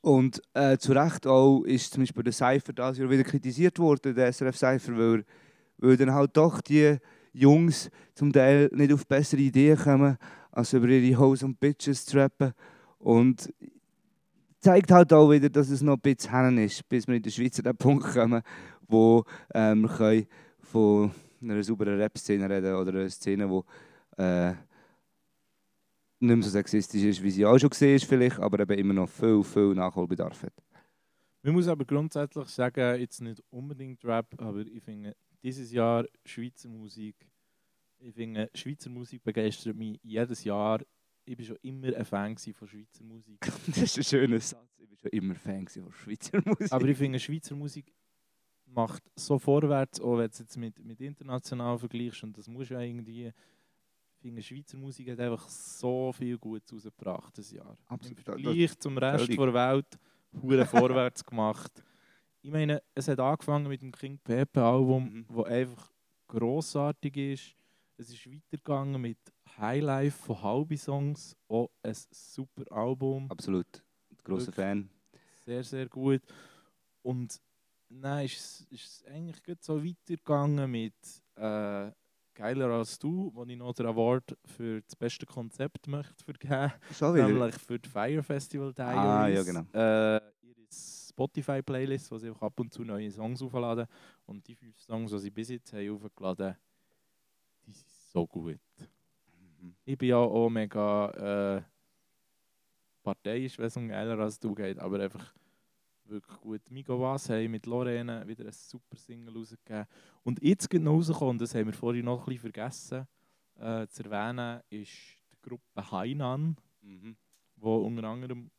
Und äh, zu Recht auch ist zum Beispiel der Cypher das Jahr wieder kritisiert worden, der SRF Cypher, weil, weil dann halt doch die Jungs zum Teil nicht auf bessere Ideen kommen, als über ihre Hoes und Bitches zu rappen. Und zeigt halt auch wieder, dass es noch ein bisschen hin ist, bis wir in der Schweiz an den Punkt kommen, wo ähm, wir können von einer sauberen Rap-Szene reden oder einer Szene, die nicht mehr so sexistisch ist, wie sie auch schon gesehen ist, vielleicht, aber eben immer noch viel, viel Nachholbedarf hat. Man muss aber grundsätzlich sagen, jetzt nicht unbedingt Rap, aber ich finde dieses Jahr Schweizer Musik, ich finde Schweizer Musik begeistert mich jedes Jahr. Ich bin schon immer ein Fan von Schweizer Musik. Das ist ein schöner Satz. Ich war schon immer Fan von Schweizer Musik. aber ich finde Schweizer Musik macht so vorwärts, auch wenn du es jetzt mit, mit international vergleichst und das muss ja irgendwie. Finde Schweizer Musik hat einfach so viel Gutes rausgebracht das Jahr. Absolut. Im Vergleich zum Rest völlig. der Welt hure vorwärts gemacht. Ich meine, es hat angefangen mit dem King Pepe Album, Mhm. wo einfach grossartig ist. Es ist weitergegangen mit Highlife von Halbi Songs, auch ein super Album, Absolut. Grosser Wirklich. Fan. sehr sehr gut. Und dann ist es, ist es eigentlich gut so weitergegangen mit äh, Geiler als du, wo ich noch den Award für das beste Konzept möchte vergeben. Schon wieder. Nämlich für die Fire Festival Diaries. Ah, ja, genau. Äh, ihre Spotify-Playlist, wo sie einfach ab und zu neue Songs aufladen. Und die fünf Songs, die sie bis jetzt haben aufgeladen die sind so gut. Mhm. Ich bin ja auch mega äh, parteiisch, wenn es um geiler als du geht, aber einfach wirklich gut. Migo Was haben mit Lorena wieder ein super Single rausgegeben. Und jetzt geht noch rausgekommen, und das haben wir vorhin noch ein bisschen vergessen äh, zu erwähnen, ist die Gruppe Hainan Mhm. wo unter anderem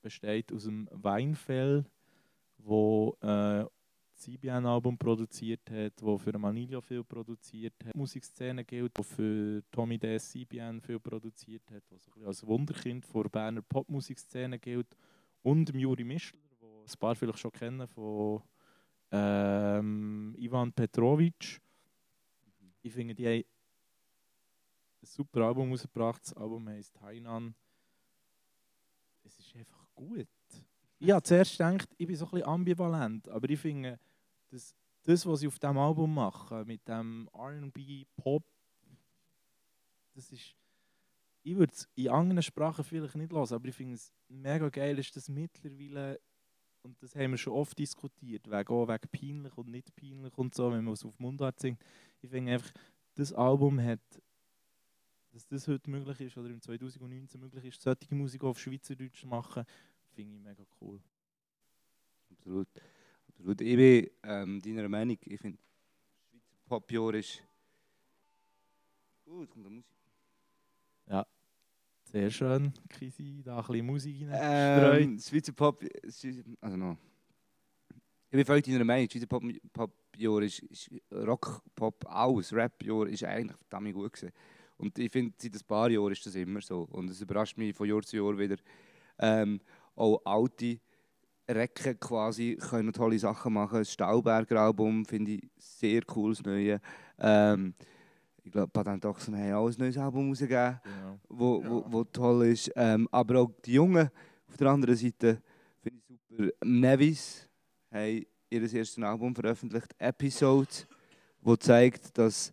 besteht aus dem Weinfell, wo äh, das CBN-Album produziert hat, wo für Manilio viel produziert hat, Musikszene gilt, wo für Tommy D. CBN viel produziert hat, bisschen als Wunderkind der Berner Popmusikszene gilt und Juri Mischler, wo ein paar vielleicht schon kennen von ähm, Ivan Petrovic. Ich finde, die haben ein super Album rausgebracht. Das Album heißt Hainan es ist einfach gut. Ich habe zuerst gedacht, ich bin so ein bisschen ambivalent, aber ich finde, dass das, was sie auf diesem Album machen, mit dem R&B, Pop, das ist, ich würde es in anderen Sprachen vielleicht nicht hören, aber ich finde es mega geil, ist das mittlerweile, und das haben wir schon oft diskutiert, wegen, auch wegen peinlich und nicht peinlich und so, wenn man es auf Mundart singt. Ich finde einfach, das Album hat dass das heute möglich ist oder im 2019 möglich ist, solche Musik auf Schweizerdeutsch zu machen, finde ich mega cool. absolut. absolut. Ich bin ähm, deiner Meinung, ich finde, Schweizer Popjahr ist gut. Kommt da Musik? Sehr schön, Kisi, da ein bisschen Musik Ähm, rein. Schweizer Pop, also noch. Ich bin völlig deiner Meinung, Schweizer Pop, Popjahr ist, ist Rock, Pop, alles, Rap-Jahr ist eigentlich verdammt gut gewesen. Und ich finde, seit ein paar Jahren ist das immer so. Und es überrascht mich von Jahr zu Jahr wieder. Ähm, auch alte Recken quasi können tolle Sachen machen. Das Stauberger Album finde ich sehr cool, das neue. Ähm, ich glaube, Ochsen haben auch ein neues Album rausgegeben Genau. wo, wo, wo toll ist. Ähm, aber auch die Jungen auf der anderen Seite finde ich super. Nevis haben ihr erstes Album veröffentlicht, Episode, wo zeigt, dass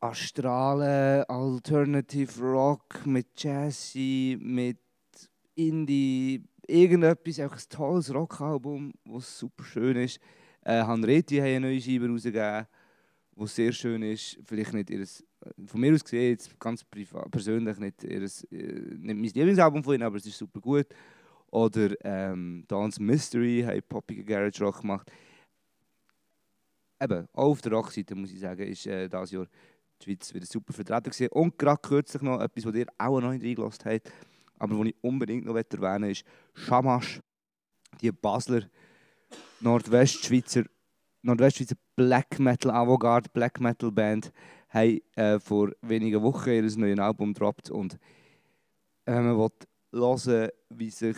astrale Alternative Rock mit Jazzy, mit Indie, irgendetwas, einfach ein tolles Rockalbum, das super schön ist. Äh, Hanreti haben eine neue Scheibe rausgegeben, die sehr schön ist. Vielleicht nicht ihres, von mir aus gesehen, jetzt ganz privat, persönlich nicht, ihres, äh, nicht mein Lieblingsalbum von ihnen, aber es ist super gut. Oder ähm, Dance Mystery haben Poppy Garage Rock gemacht. Eben, auch auf der Rockseite muss ich sagen, ist äh, dieses Jahr die Schweiz wieder super vertreten gewesen. Und gerade kürzlich noch etwas, was ihr auch noch nicht reingelassen habt, aber was ich unbedingt noch erwähnen will, ist Shamash, die Basler Nordwestschweizer Nordwestschweizer Black Metal Avantgarde Black Metal Band haben äh, vor wenigen Wochen ihr neues Album gedroppt und wenn man will hören wie sich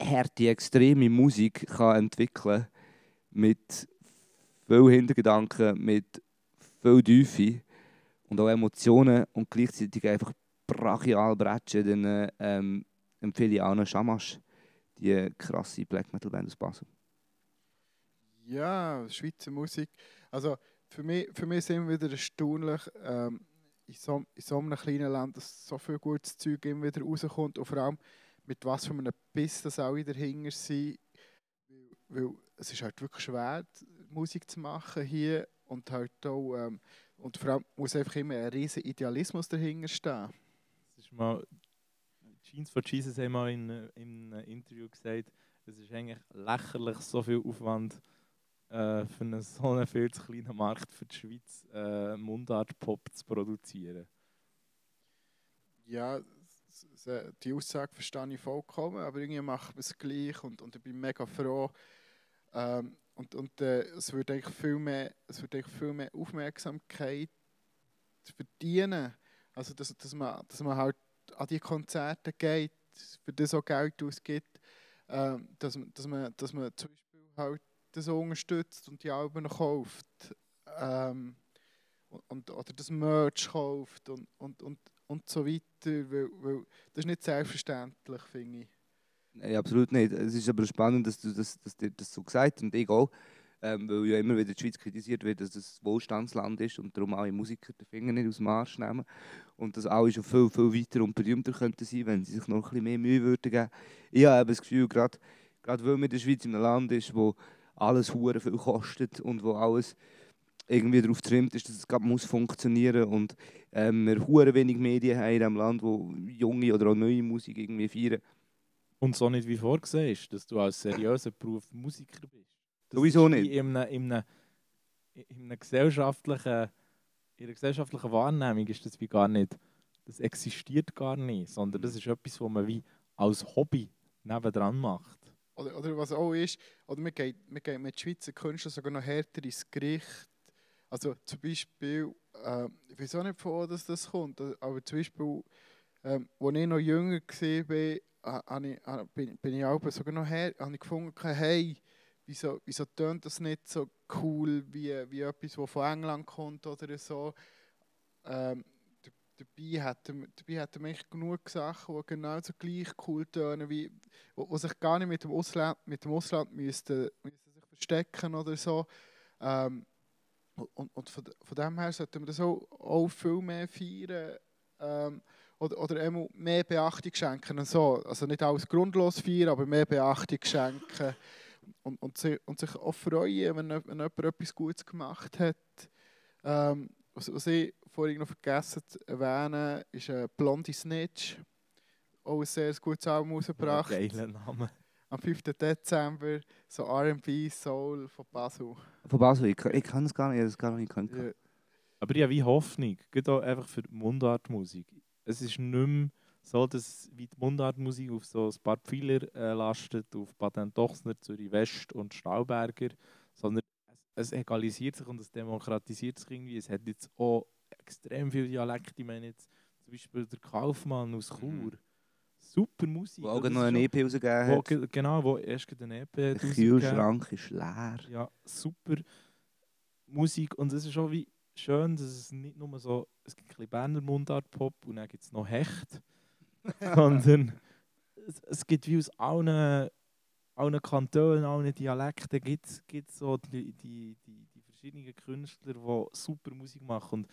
harte, extreme Musik kann entwickeln mit viel Hintergedanken, mit viel Tiefe und auch Emotionen und gleichzeitig einfach brachial bretschen, dann äh, ähm, empfehle ich auch noch Shamash, die krasse Black Metal Band aus Basel. Ja, Schweizer Musik. Also für mich, für mich ist immer wieder erstaunlich, ähm, in, so, in so einem kleinen Land, dass so viel gutes Zeug immer wieder rauskommt und vor allem mit was für einem Biss das alle dahinter sind. Weil, weil es ist halt wirklich schwer, Musik zu machen hier und halt auch, ähm, und vor allem muss einfach immer ein riesen Idealismus dahinter stehen. Es ist mal, Jeans for Jesus haben mal in, in einem Interview gesagt, es ist eigentlich lächerlich, so viel Aufwand äh, für einen so einen viel zu kleinen Markt für die Schweiz äh, Mundart-Pop zu produzieren. Ja, s- die Aussage verstehe ich vollkommen, aber irgendwie macht man es gleich und, und ich bin mega froh. Ähm, und und äh, es würde eigentlich viel mehr, eigentlich viel mehr Aufmerksamkeit verdienen. Also dass, dass, man, dass man halt an die Konzerte geht, für das auch Geld ausgibt, ähm, dass, dass, man, dass man zum Beispiel halt das auch unterstützt und die Alben kauft. Ähm, und, oder das Merch kauft und, und, und, und so weiter, weil, weil das ist nicht selbstverständlich, finde ich. Nein, absolut nicht. Es ist aber spannend, dass du das, dass dir das so gesagt hast und ich auch. Ähm, weil ja immer wieder die Schweiz kritisiert wird, dass es ein Wohlstandsland ist und darum alle Musiker den Finger nicht aus dem Arsch nehmen. Und dass alle schon viel, viel weiter und berühmter könnten sein, wenn sie sich noch ein bisschen mehr Mühe würden geben. Ich habe das Gefühl, gerade, gerade weil man in der Schweiz in einem Land ist, wo alles hure viel kostet und wo alles irgendwie darauf trimmt ist, dass es gerade muss funktionieren und ähm, wir hure wenig Medien haben in diesem Land, wo junge oder auch neue Musik irgendwie feiern. Und so nicht wie vorgesehen ist, dass du als seriöser Beruf Musiker bist. Das Sowieso nicht. In einer, in einer, in einer gesellschaftlichen, in einer gesellschaftlichen Wahrnehmung ist das wie gar nicht, das existiert gar nicht, sondern das ist etwas, was man wie als Hobby nebendran macht. Oder, oder was auch ist, oder man geht, man geht mit Schweizer Künstlern sogar noch härter ins Gericht. Also zum Beispiel, äh, ich weiß auch nicht, von wo das, das kommt, aber zum Beispiel, ähm, als ich noch jünger war, ich, ha- bin, bin ich auch sogar noch her, habe ich gefunden, hey, wieso, wieso tönt das nicht so cool wie, wie etwas, das von England kommt oder so. Ähm, dabei hätten, dabei hätten wir genug Sachen, die genauso gleich cool tönen, wie, wo, wo sich gar nicht mit dem Ausland, mit dem Ausland müssten, müssten sich verstecken oder so. Ähm, und und von, von dem her sollten wir das auch, auch viel mehr feiern ähm, oder, oder mehr Beachtung schenken. Und so. Also nicht alles grundlos feiern, aber mehr Beachtung schenken und, und, und sich auch freuen, wenn, wenn jemand etwas Gutes gemacht hat. Ähm, was, was ich vorhin noch vergessen zu erwähnen, ist äh, Blondie Snitch. Auch ein sehr gutes Album rausgebracht. Geiler Name. am 5. Dezember, so R&B, Soul von Basel. Von Basel, ich, ich kann es gar nicht, ich das gar nicht gekannt. Ja. Aber ich habe wie Hoffnung, geht auch einfach für die Mundartmusik. Es ist nicht mehr so, dass wie die Mundartmusik auf so ein paar Pfeiler äh, lastet, auf Patent Ochsner, Zürich West und Stauberger, sondern es, egalisiert sich und es demokratisiert sich irgendwie. Es hat jetzt auch extrem viele Dialekte. Ich meine jetzt zum Beispiel der Kaufmann aus Chur. Mhm. Super Musik. Wo auch noch eine EP rausgegeben hat. ge- Genau, wo erst eine EP Der. Kühlschrank ist leer. Ja, super Musik. Und es ist auch wie schön, dass es nicht nur so, es gibt ein bisschen Berner Mundart-Pop und dann gibt es noch Hecht, sondern es, es gibt wie aus allen, allen Kantonen, allen Dialekten gibt es so die, die, die, die verschiedenen Künstler, die super Musik machen. Und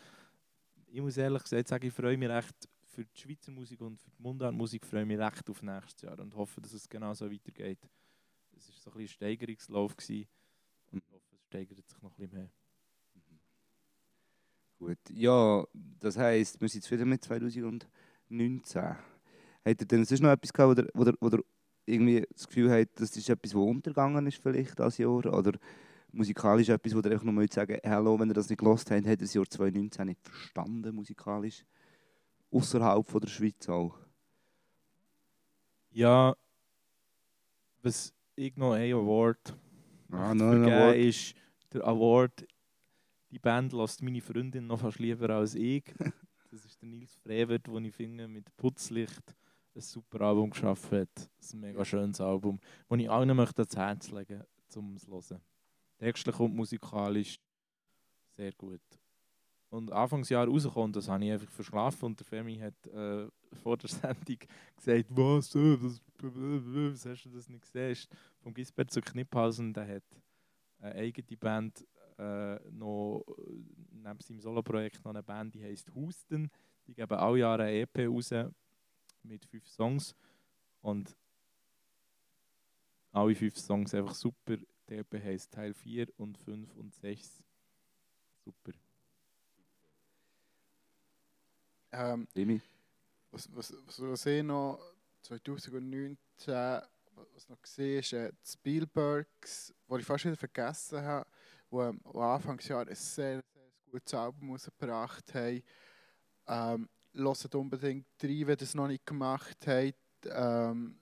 ich muss ehrlich gesagt sagen, ich freue mich recht für die Schweizer Musik und für die Mundartmusik freue ich mich recht auf nächstes Jahr und hoffe, dass es genau so weitergeht. Es war so ein bisschen ein Steigerungslauf und ich hoffe, es steigert sich noch ein bisschen mehr. Gut. Ja, das heisst, wir sind jetzt wieder mit 2019. Hat er denn sonst noch etwas gehabt, wo der, wo der, wo der irgendwie das Gefühl hat, das ist etwas, das untergegangen ist vielleicht das Jahr? Oder musikalisch etwas, wo ihr einfach noch mal sagen hallo, wenn ihr das nicht gelost habt, hat das Jahr 2019 nicht verstanden musikalisch? Außerhalb von der Schweiz auch. Ja, was ich noch ein Award Ah, möchte noch ein vergeben Award. ist der Award, die Band lässt meine Freundin noch fast lieber als ich. Das ist der Nils Frevert, den ich finde mit Putzlicht ein super Album geschaffen hat. Ein mega schönes Album, das ich allen möchte ans Herz legen um es zu hören. Textlich und musikalisch sehr gut. Und Anfangsjahr rausgekommen, das habe ich einfach verschlafen und der Femi hat äh, vor der Sendung gesagt, was, äh, das, was hast du das nicht gesehen? Vom Gisbert zu Kniphausen, der hat eine eigene Band, äh, noch neben seinem Soloprojekt noch eine Band, die heißt Houston. Die geben alle Jahre eine EP raus mit fünf Songs und alle fünf Songs einfach super. Die EP heisst Teil 4 und 5 und 6. Super. Ähm, was, was, was, was ich noch 2019 was noch gesehen ist, äh, die Spielbergs, wo ich fast wieder vergessen habe, wo am am Anfangsjahr ein sehr, sehr gutes Album rausgebracht haben. Ähm, hört unbedingt rein, wenn ihr es noch nicht gemacht habt. Ähm,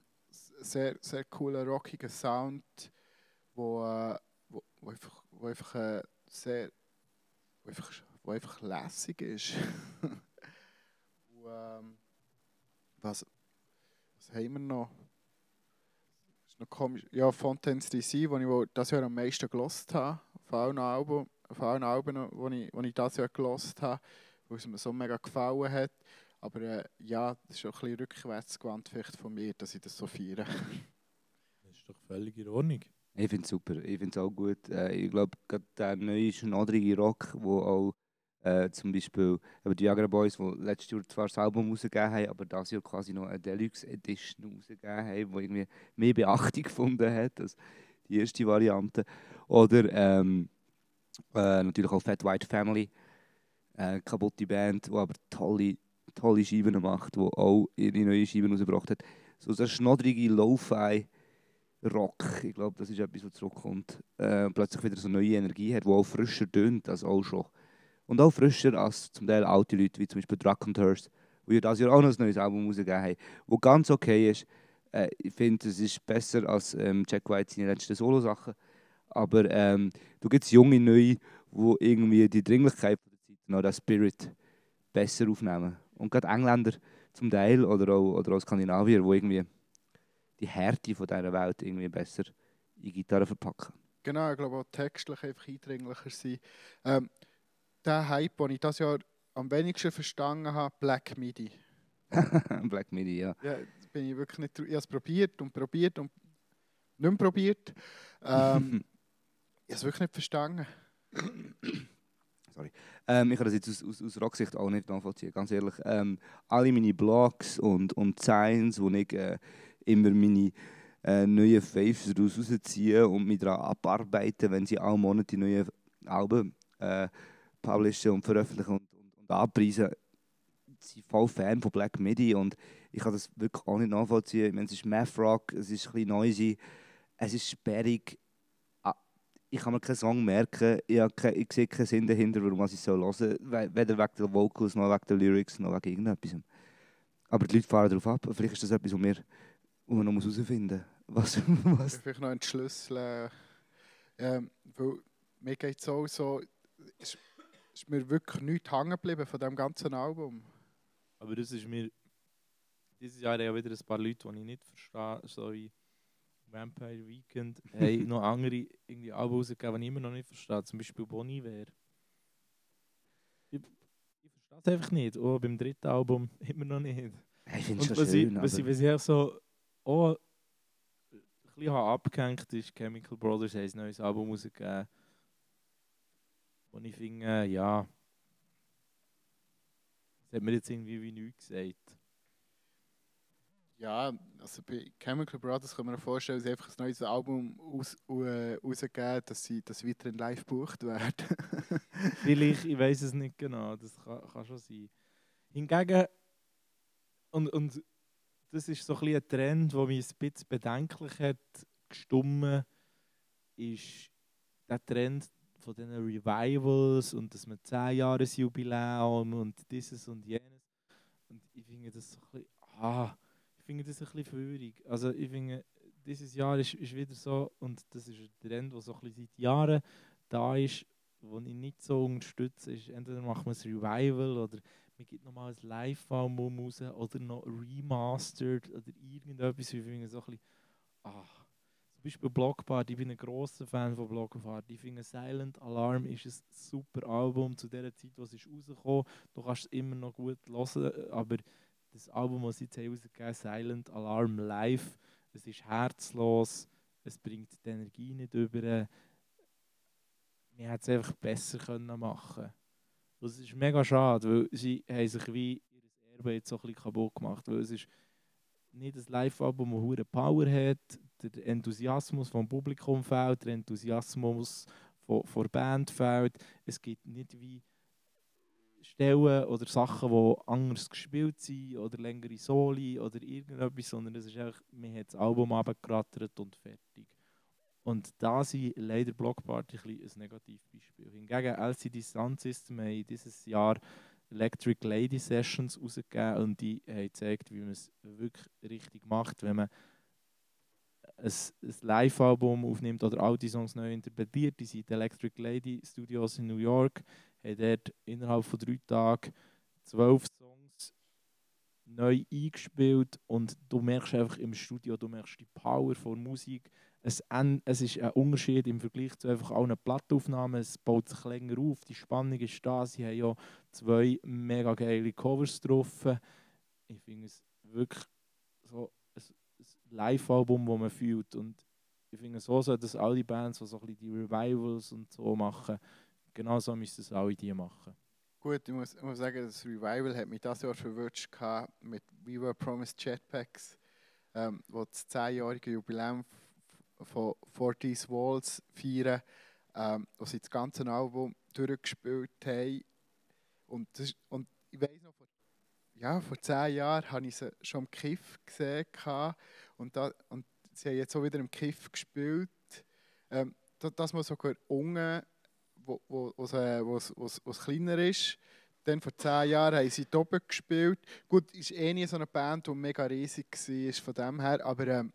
sehr, sehr cooler, rockiger Sound, wo, äh, wo, wo einfach, wo einfach äh, sehr wo einfach, wo einfach lässig ist. Und, ähm, was, was haben wir noch? Ist noch. Ja, Fontaines DC, wo ich wohl das Jahr am meisten gelost habe. Auf allen Alben, auf allen Alben wo ich, wo ich das Jahr gelost habe, weil es mir so mega gefallen hat. Aber äh, ja, das ist auch ein bisschen rückwärtsgewandt vielleicht von mir, dass ich das so feiere. Das ist doch völlig in Ordnung. Ich finde es super, ich finde es auch gut. Äh, ich glaube, gerade der neue schnodrige Rock, wo auch äh, zum Beispiel eben die Viagra Boys, die letztes Jahr zwar das Album rausgegeben haben, aber dieses Jahr quasi noch eine Deluxe Edition rausgegeben haben, die irgendwie mehr Beachtung gefunden hat als die erste Variante. Oder ähm, äh, natürlich auch Fat White Family, äh, kaputte Band, die aber tolle, tolle Scheiben macht, die auch ihre neue Scheiben rausgebracht hat. So der schnodrige Lo-Fi Rock, ich glaube, das ist etwas, was zurückkommt. Äh, plötzlich wieder so neue Energie hat, die auch frischer tönt als auch schon. Und auch frischer als zum Teil alte Leute, wie zum Beispiel Druck and Hurst, die ja dieses Jahr auch noch ein neues Album rausgegeben haben, das ganz okay ist. Äh, ich finde, es ist besser als ähm, Jack White seine letzten Solo-Sachen. Aber ähm, du gibt es junge Neue, die irgendwie die Dringlichkeit noch den Spirit besser aufnehmen. Und gerade Engländer zum Teil oder auch, oder auch Skandinavier, die irgendwie die Härte von dieser Welt irgendwie besser in Gitarre verpacken. Genau, ich glaube auch textlich einfach eindringlicher sein. Ähm, der Hype, den ich das Jahr am wenigsten verstanden habe, Black Midi. Black Midi, ja. Ja, bin ich wirklich nicht. Ich habe es probiert und probiert und nicht mehr probiert. Ähm, ich habe es wirklich nicht verstanden. Ähm, ich kann das jetzt aus, aus, aus Rocksicht auch nicht nachvollziehen, ganz ehrlich. Ähm, alle meine Blogs und, und Designs, wo ich äh, immer meine äh, neuen Faves rausziehe und mich daran abarbeite, wenn sie alle Monate die neuen Alben äh, publishen und veröffentlichen und, und, und anpreisen, sind voll Fan von Black Midi und ich kann das wirklich auch nicht nachvollziehen. Ich meine, es ist Math Rock, es ist ein bisschen noisy, es ist sperrig. Ich kann mir keinen Song merken, ich, habe kein, ich sehe keinen Sinn dahinter, warum ich es so hören Weder wegen der Vocals, noch wegen der Lyrics, noch wegen irgendetwas. Aber die Leute fahren darauf ab. Vielleicht ist das etwas, was wir, wo man noch muss herausfinden muss. Was, was Vielleicht noch entschlüsseln. Ähm, weil mir geht es auch so, ist, ist mir wirklich nichts hängen geblieben von dem ganzen Album. Aber das ist mir. Dieses Jahr ja wieder ein paar Leute, die ich nicht verstehe, so wie Vampire Weekend, haben noch andere irgendwie Alben rausgegeben, die ich immer noch nicht verstehe. Zum Beispiel Bon Iver. Ich, ich verstehe es einfach nicht. Auch beim dritten Album immer noch nicht. ich finde es was, schon ich, schön, was, ich, was ich so auch ein bisschen habe abgehängt ist, Chemical Brothers haben ein neues Album rausgegeben. Und ich finde, ja, das hat mir jetzt irgendwie wie nichts gesagt. Ja, also bei Chemical Brothers kann man sich vorstellen, dass sie einfach ein neues Album aus, äh, rausgeben, dass sie das weiterhin live gebucht werden. Vielleicht, ich weiß es nicht genau, das kann, kann schon sein. Hingegen, und, und das ist so ein, ein Trend, der mich ein bisschen bedenklich hat gestummen, ist der Trend von diesen Revivals und dass man 10 Jahres Jubiläum und dieses und jenes. Und ich finde das so ein bisschen, ah, finde das ein bisschen feurig. Also ich finde, dieses Jahr ist, ist wieder so, und das ist ein Trend, der so ein bisschen seit Jahren da ist, den ich nicht so unterstütze, ist entweder machen wir ein Revival oder man gibt nochmal ein Live-Album raus oder noch remastered oder irgendetwas. Ich finde so ein bisschen, ah. Zum Beispiel Blockparty, ich bin ein grosser Fan von Blockparty. Ich finde Silent Alarm ist ein super Album zu der Zeit, wo es rausgekommen. Du kannst es immer noch gut hören, aber das Album, das sie jetzt haben rausgegeben haben, Silent Alarm Live, es ist herzlos, es bringt die Energie nicht über. Man hätte es einfach besser können machen Das ist mega schade, weil sie haben sich wie ihr Erbe jetzt so ein bisschen kaputt gemacht, weil es ist nicht ein Live-Album, das hure Power hat, der Enthusiasmus vom Publikum fehlt, der Enthusiasmus von, von der Band fehlt. Es gibt nicht wie Stellen oder Sachen, die anders gespielt sind oder längere Soli oder irgendetwas, sondern es ist einfach, man hat das Album abgerattert und fertig. Und da sind leider Blockparty ein, ein Negativbeispiel. Hingegen LCD Sound System haben dieses Jahr Electric Lady Sessions rausgegeben und die haben gezeigt, wie man es wirklich richtig macht, wenn man ein, ein Live-Album aufnimmt oder alte Songs neu interpretiert. Die sind Electric Lady Studios in New York, haben dort innerhalb von drei Tagen zwölf Songs neu eingespielt und du merkst einfach im Studio, du merkst die Power von Musik. Es, es ist ein Unterschied im Vergleich zu einfach allen Plattaufnahmen. Es baut sich länger auf, die Spannung ist da. Sie haben ja zwei mega geile Covers drauf. Ich finde es wirklich so ein, ein Live-Album, das man fühlt. Und ich finde, so sollten das alle Bands, die so ein bisschen die Revivals und so machen, genau so müssen es alle die machen. Gut, ich muss, ich muss sagen, das Revival hat mich das Jahr gehabt mit We Were Promised Jetpacks, ähm, wo das 10-jährige Jubiläum von 40 Walls feiern, ähm, wo sie das ganze Album durchgespielt haben. Und, das, und ich weiß noch, vor, ja, vor 10 Jahren habe ich sie schon im Kiff gesehen und, da, und sie haben jetzt auch wieder im Kiff gespielt. Ähm, da- dass man sogar unten wo, wo, wo's, äh, wo's, wo's, wo's kleiner ist. Dann vor zehn Jahren haben sie oben gespielt. Gut, ist eh nie so eine Band, die mega riesig war von dem her, aber, ähm,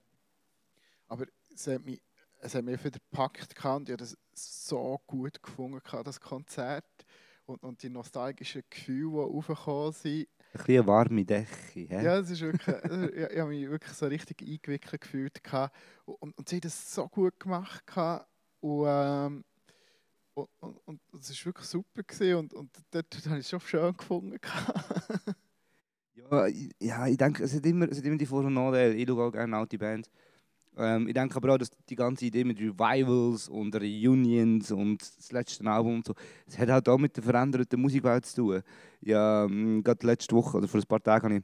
aber es hat mich, es hat mich wieder gepackt und ich habe das so gut gefunden, das Konzert. Und, und die nostalgischen Gefühle, die aufgekommen sind. Ein bisschen eine warme Decke. hä? Ja, es ist wirklich, ich, ich habe mich wirklich so richtig eingewickelt gefühlt. Und, und, und sie haben das so gut gemacht. Und, ähm, und, und, und es war wirklich super. Gewesen. Und, und dort habe ich es schon schön gefunden. Ja, ich- ja, ich denke, es hat immer, es hat immer die Vor- und Nachteile. Ich schaue auch gerne alte Bands. Ähm, ich denke aber auch, dass die ganze Idee mit Revivals und Reunions und das letzte Album und so, es hat halt auch mit der veränderten Musikwelt zu tun. Ja, ähm, gerade letzte Woche oder vor ein paar Tagen habe ich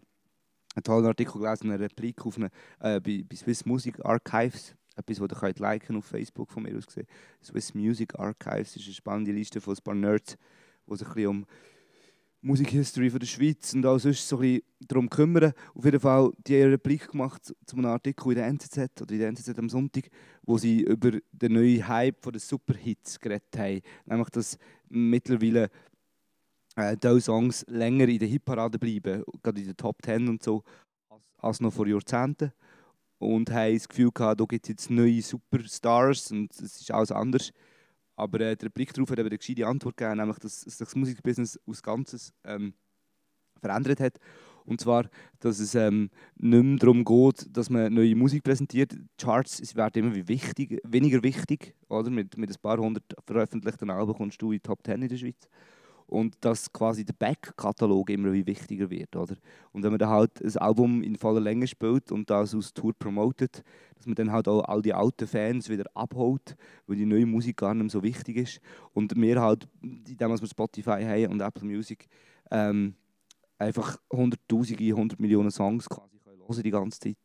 einen tollen Artikel gelesen, eine Replik auf eine, äh, bei, bei Swiss Music Archives. Etwas, das ihr könnt liken auf Facebook von mir aus gesehen. Swiss Music Archives ist eine spannende Liste von ein paar Nerds, die sich ein bisschen um Musikhistory der Schweiz und auch sonst so ein darum kümmern. Auf jeden Fall, die haben eine Replik gemacht zu einem Artikel in der NZZ oder in der NZZ am Sonntag, wo sie über den neuen Hype den Superhits geredet haben. Nämlich, dass mittlerweile äh, diese Songs länger in der Hitparade bleiben, gerade in den Top Ten und so, als noch vor Jahrzehnten. Und haben das Gefühl gehabt, da gibt es jetzt neue Superstars und es ist alles anders. Aber äh, der Blick darauf hat eben eine gescheite Antwort gegeben, nämlich, dass sich das Musikbusiness als Ganzes ähm, verändert hat. Und zwar, dass es ähm, nicht mehr darum geht, dass man neue Musik präsentiert. Charts werden immer wichtig, weniger wichtig. Oder? Mit, mit ein paar hundert veröffentlichten Alben kommst du in die Top 10 in der Schweiz. Und dass quasi der Back-Katalog immer wie wichtiger wird. Oder? Und wenn man dann halt ein Album in voller Länge spielt und das aus Tour promotet, dass man dann halt auch all die alten Fans wieder abholt, weil die neue Musik gar nicht mehr so wichtig ist. Und wir halt, indem wir Spotify haben und Apple Music, ähm, einfach hunderttausende, hundert Millionen Songs quasi können hören die ganze Zeit.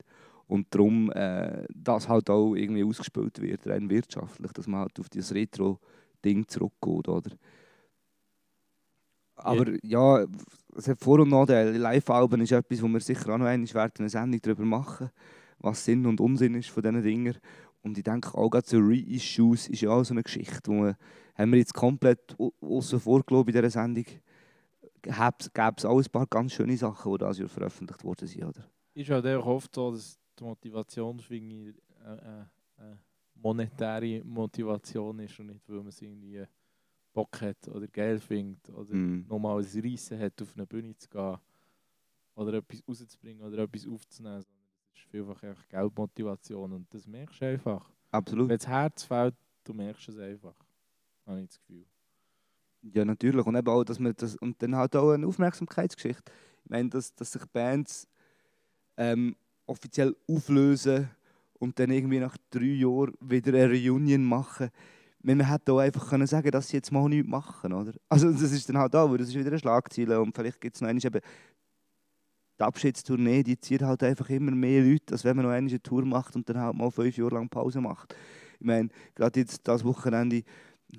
Und darum, äh, dass halt auch irgendwie ausgespielt wird, rein wirtschaftlich, dass man halt auf dieses Retro-Ding zurückgeht, oder? Aber ja, es hat Vor- und Nachteile. Live-Alben ist etwas, wo wir sicher auch noch einmal eine Sendung darüber machen, was Sinn und Unsinn ist von diesen Dingen. Und ich denke auch gerade so Reissues ist ja auch so eine Geschichte, wo wir, haben wir jetzt komplett au- außen vor ich, in dieser Sendung, gäbe es auch ein paar ganz schöne Sachen, die dieses Jahr veröffentlicht worden sind, oder? Ist halt einfach oft so, dass die Motivation irgendwie äh, äh, äh, monetäre Motivation ist und nicht, weil man es irgendwie Bock hat oder geil findet oder Mm. nochmal ein Reissen hat, auf eine Bühne zu gehen oder etwas rauszubringen oder etwas aufzunehmen. Sondern es ist vielfach einfach Geldmotivation und das merkst du einfach. Absolut. Wenn das Herz fällt, du merkst es einfach. Habe ich das Gefühl. Ja, natürlich. Und eben auch, dass man das, und dann halt auch eine Aufmerksamkeitsgeschichte. Ich meine, dass, dass sich Bands ähm, offiziell auflösen und dann irgendwie nach drei Jahren wieder eine Reunion machen. Ich meine, Man hätte auch einfach können sagen dass sie jetzt mal nichts machen, oder? Also das ist dann halt auch, weil das ist wieder eine Schlagzeile und vielleicht gibt es noch einmal eben die Abschiedstournee, die zieht halt einfach immer mehr Leute, als wenn man noch eine Tour macht und dann halt mal fünf Jahre lang Pause macht. Ich meine, gerade jetzt das Wochenende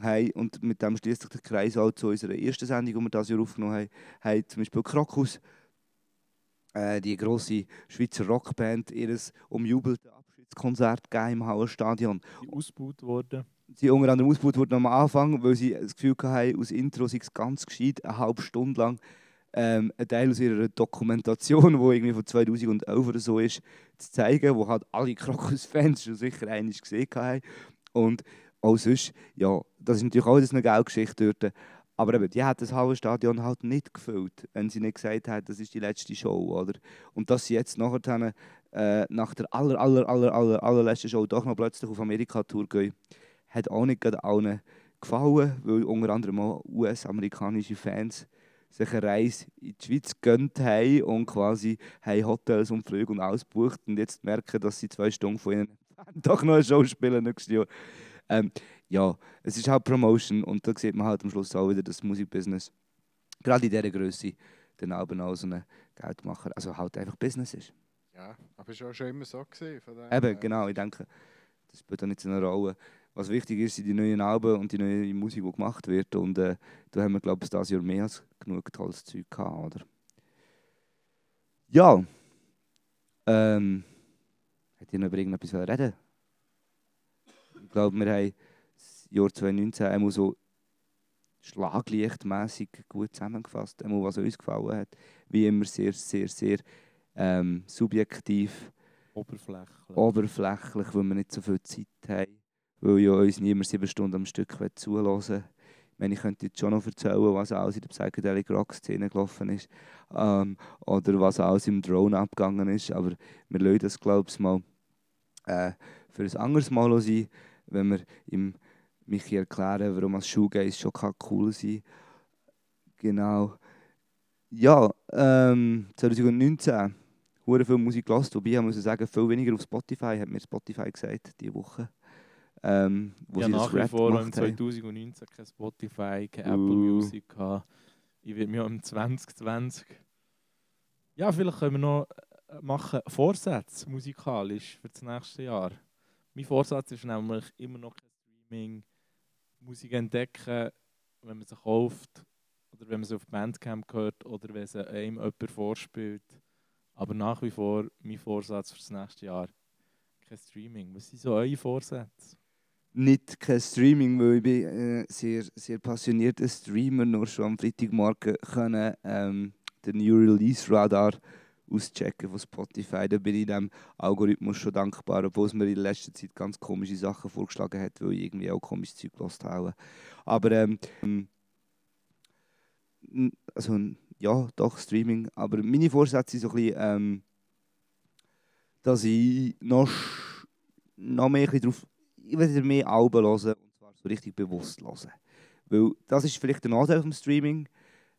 haben, und mit dem schließt sich der Kreis auch zu unserer ersten Sendung, die wir dieses Jahr aufgenommen haben, haben zum Beispiel Krokus, äh, die grosse Schweizer Rockband, ihr umjubeltes Abschiedskonzert gegeben im Hauerstadion. Ausgebaut worden. Sie unter anderem ausgebaut wurden am Anfang, weil sie das Gefühl hatten, aus Intro sei es ganz gescheit, eine halbe Stunde lang ähm, einen Teil aus ihrer Dokumentation, die irgendwie von 2011 oder so ist, zu zeigen, wo halt alle Krokus-Fans schon sicher einmal gesehen haben. Und auch sonst, ja, das ist natürlich auch eine geile Geschichte dort. Aber eben, die hat das halbe Stadion halt nicht gefüllt, wenn sie nicht gesagt hat, das ist die letzte Show, oder? Und dass sie jetzt nachher, äh, nach der aller, aller, aller, aller, allerletzten Show doch noch plötzlich auf Amerika-Tour gehen, hat auch nicht gerade allen gefallen, weil unter anderem auch US-amerikanische Fans sich eine Reise in die Schweiz gönnt haben und quasi haben Hotels und Flüge und alles gebucht und jetzt merken, dass sie zwei Stunden von ihnen doch noch eine Show spielen nächstes Jahr. Ähm, ja, es ist halt Promotion und da sieht man halt am Schluss auch wieder das Musikbusiness, gerade in dieser Größe, dann aber auch so ein Geldmacher, also halt einfach Business ist. Ja, aber es war schon immer so. Gewesen, Eben, genau, ich denke, das spielt auch nicht so eine Rolle. Was wichtig ist, sind die neuen Alben und die neue Musik, die gemacht wird. Und äh, da haben wir, glaube ich, dieses Jahr mehr als genug tolles Zeug gehabt, oder? Ja. Ähm, hat ihr noch über irgendetwas reden Ich glaube, wir haben das Jahr 2019 einmal so schlaglichtmässig gut zusammengefasst, einmal was uns gefallen hat. Wie immer sehr, sehr, sehr ähm, subjektiv Oberflächlich. oberflächlich, weil wir nicht so viel Zeit haben. Weil ja uns niemand sieben Stunden am Stück zuhören will. Ich könnte jetzt schon noch erzählen, was alles in der Psychedelic Rock-Szene gelaufen ist. Ähm, oder was alles im Drone abgegangen ist. Aber wir lassen das, glaube ich, mal äh, für ein anderes Mal sein, wenn wir ihm Michi erklären, warum das Shoegaze schon cool sein kann. Genau. Ja, ähm, 2019 hure viel Musik gehört, wobei ich muss sagen, viel weniger auf Spotify, hat mir Spotify gesagt, diese Woche. Ähm, wo ja, sie nach wie vor im gemacht haben. 2019 kein Spotify, kein Apple Uh. Music gehabt. Ich werde mich auch im 2020. Ja, vielleicht können wir noch äh, machen Vorsätze musikalisch für das nächste Jahr. Mein Vorsatz ist nämlich immer noch kein Streaming, Musik entdecken, wenn man sie kauft oder wenn man sie auf Bandcamp hört oder wenn sie einem jemand vorspielt. Aber nach wie vor mein Vorsatz für das nächste Jahr. Kein Streaming. Was sind so eure Vorsätze? Nicht kein Streaming, weil ich bin äh, sehr, sehr passionierter Streamer, nur schon am Freitagmorgen können ähm, den New Release Radar auschecken von Spotify. Da bin ich dem Algorithmus schon dankbar, obwohl es mir in letzter Zeit ganz komische Sachen vorgeschlagen hat, weil ich irgendwie auch komisches Zeug gehört habe. Aber ähm, n- also ja, doch Streaming. Aber meine Vorsätze sind so ein bisschen, ähm, dass ich noch, noch mehr ein ich wieder mehr Alben hören und zwar so richtig bewusst hören. Weil das ist vielleicht der Nachteil vom Streaming,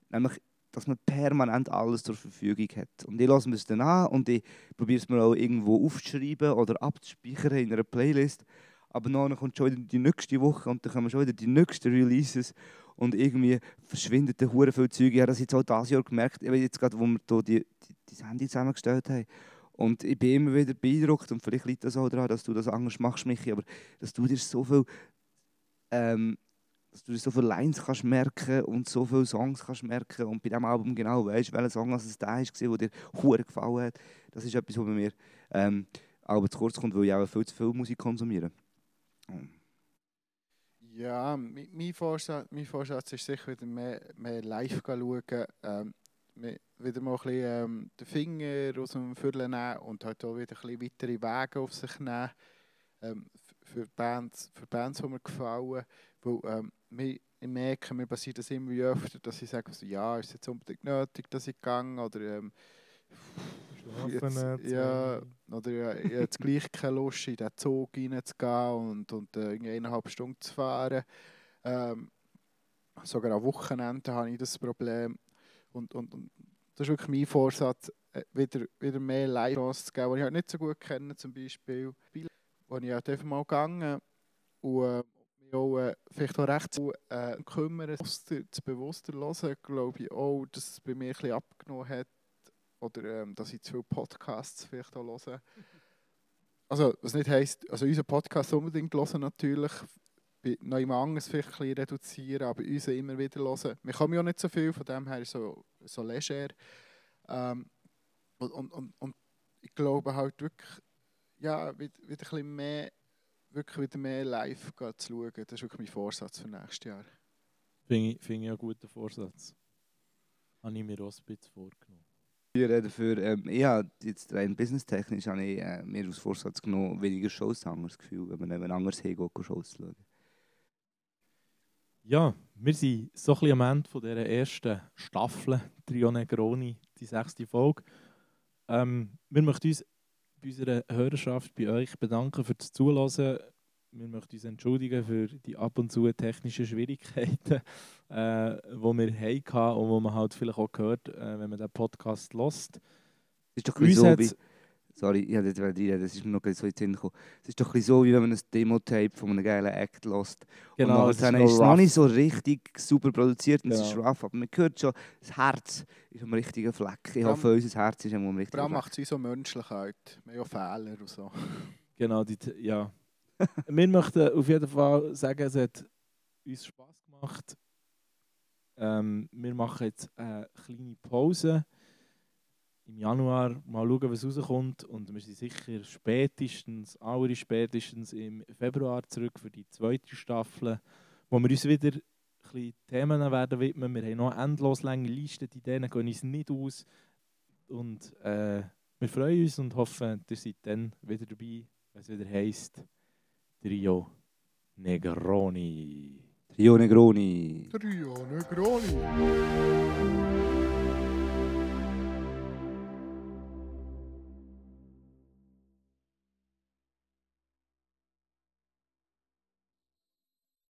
nämlich dass man permanent alles zur Verfügung hat. Und ich mir es dann an und ich probiere es mir auch irgendwo aufzuschreiben oder abzuspeichern in einer Playlist. Aber dann kommt schon wieder die nächste Woche und dann kommen schon wieder die nächsten Releases und irgendwie verschwindet der Hure viel Zeug. Ich habe das jetzt auch dieses Jahr gemerkt, eben jetzt gerade, wo wir hier die, die, die Handy zusammengestellt haben. Und ich bin immer wieder beeindruckt und vielleicht liegt das auch daran, dass du das anders machst, Michi, aber dass du dir so viel ähm, dass du dir so viele Lines kannst merken und so viele Songs kannst merken und bei diesem Album genau weißt, welcher Song es da war, der dir gefallen hat. Das ist etwas, was bei mir ähm, aber zu kurz kommt, weil ich auch viel zu viel Musik konsumiere. Ja, mein Vorsatz, mein Vorsatz ist sicher wieder mehr, mehr live schauen, ähm, wieder mal ein bisschen ähm, den Finger aus dem Viertel nehmen und halt auch wieder ein bisschen weitere Wege auf sich nehmen ähm, für, Bands, für Bands, die mir gefallen. Weil, ähm, ich merke, mir passiert das immer öfter, dass ich sage, so, ja, ist es jetzt unbedingt nötig, dass ich gehe oder ähm, jetzt, ja, oder ja, ich habe jetzt gleich keine Lust, in den Zug reinzugehen und, und äh, eineinhalb Stunden zu fahren. Ähm, sogar am Wochenende habe ich das Problem. Und, und, und das ist wirklich mein Vorsatz, äh, wieder, wieder mehr Live-Chance zu geben, die ich halt nicht so gut kenne, zum Beispiel. Wo ich halt einfach mal gegangen und äh, mich auch äh, vielleicht auch recht zu äh, kümmern, zu bewusster hören, glaube ich auch, dass es bei mir ein bisschen abgenommen hat. Oder ähm, dass ich zu viele Podcasts vielleicht auch höre. Also, was nicht heisst, also unseren Podcast unbedingt hören natürlich, bei noch jemand anderes vielleicht ein reduzieren, aber unseren immer wieder hören. Wir kommen ja nicht so viel, von dem her so, so leger. Ähm, und, und, und, und ich glaube halt wirklich, ja, wieder, wieder ein bisschen mehr, wirklich wieder mehr live zu schauen. Das ist wirklich mein Vorsatz für nächstes Jahr. Finde ich, finde ich einen guten Vorsatz. Habe ich mir auch ein bisschen vorgenommen. Wir reden für, ähm, ich habe jetzt rein businesstechnisch habe ich äh, mir als Vorsatz genommen, weniger Shows zu haben, das Gefühl, wenn man anders hingeht, Shows zu schauen. Ja, wir sind so ein bisschen am Ende von dieser ersten Staffel Trio Negroni, die sechste Folge. Ähm, wir möchten uns bei unserer Hörerschaft, bei euch bedanken für das Zuhören. Wir möchten uns entschuldigen für die ab und zu technischen Schwierigkeiten, äh, die wir hatten und die man halt vielleicht auch hört, äh, wenn man den Podcast. Es ist doch Uns so wie, sorry, ich habe nicht reinreden, das ist mir noch so in den Sinn gekommen. Es ist doch ein bisschen so, wie wenn man ein Demo-Tape von einem geilen Act lässt. Genau, und noch ist es noch nicht so richtig super produziert und es ist Genau. rough, aber man hört schon, das Herz ist am richtigen Fleck. Ich hoffe, unser Herz ist am Vor richtigen allem Fleck. macht es uns so menschlich halt. Wir haben ja Fehler und so. Genau, die, ja. wir möchten auf jeden Fall sagen, es hat uns Spass gemacht. Ähm, wir machen jetzt eine kleine Pause. Im Januar mal schauen, was rauskommt. Und wir sind sicher spätestens, aller spätestens im Februar zurück für die zweite Staffel, wo wir uns wieder ein bisschen Themen werden widmen. Wir haben noch endlos lange Liste, die denen gehen uns nicht aus. Und äh, wir freuen uns und hoffen, ihr seid dann wieder dabei, wenn es wieder heisst Trio Negroni. Rio Negroni. Trio Negroni.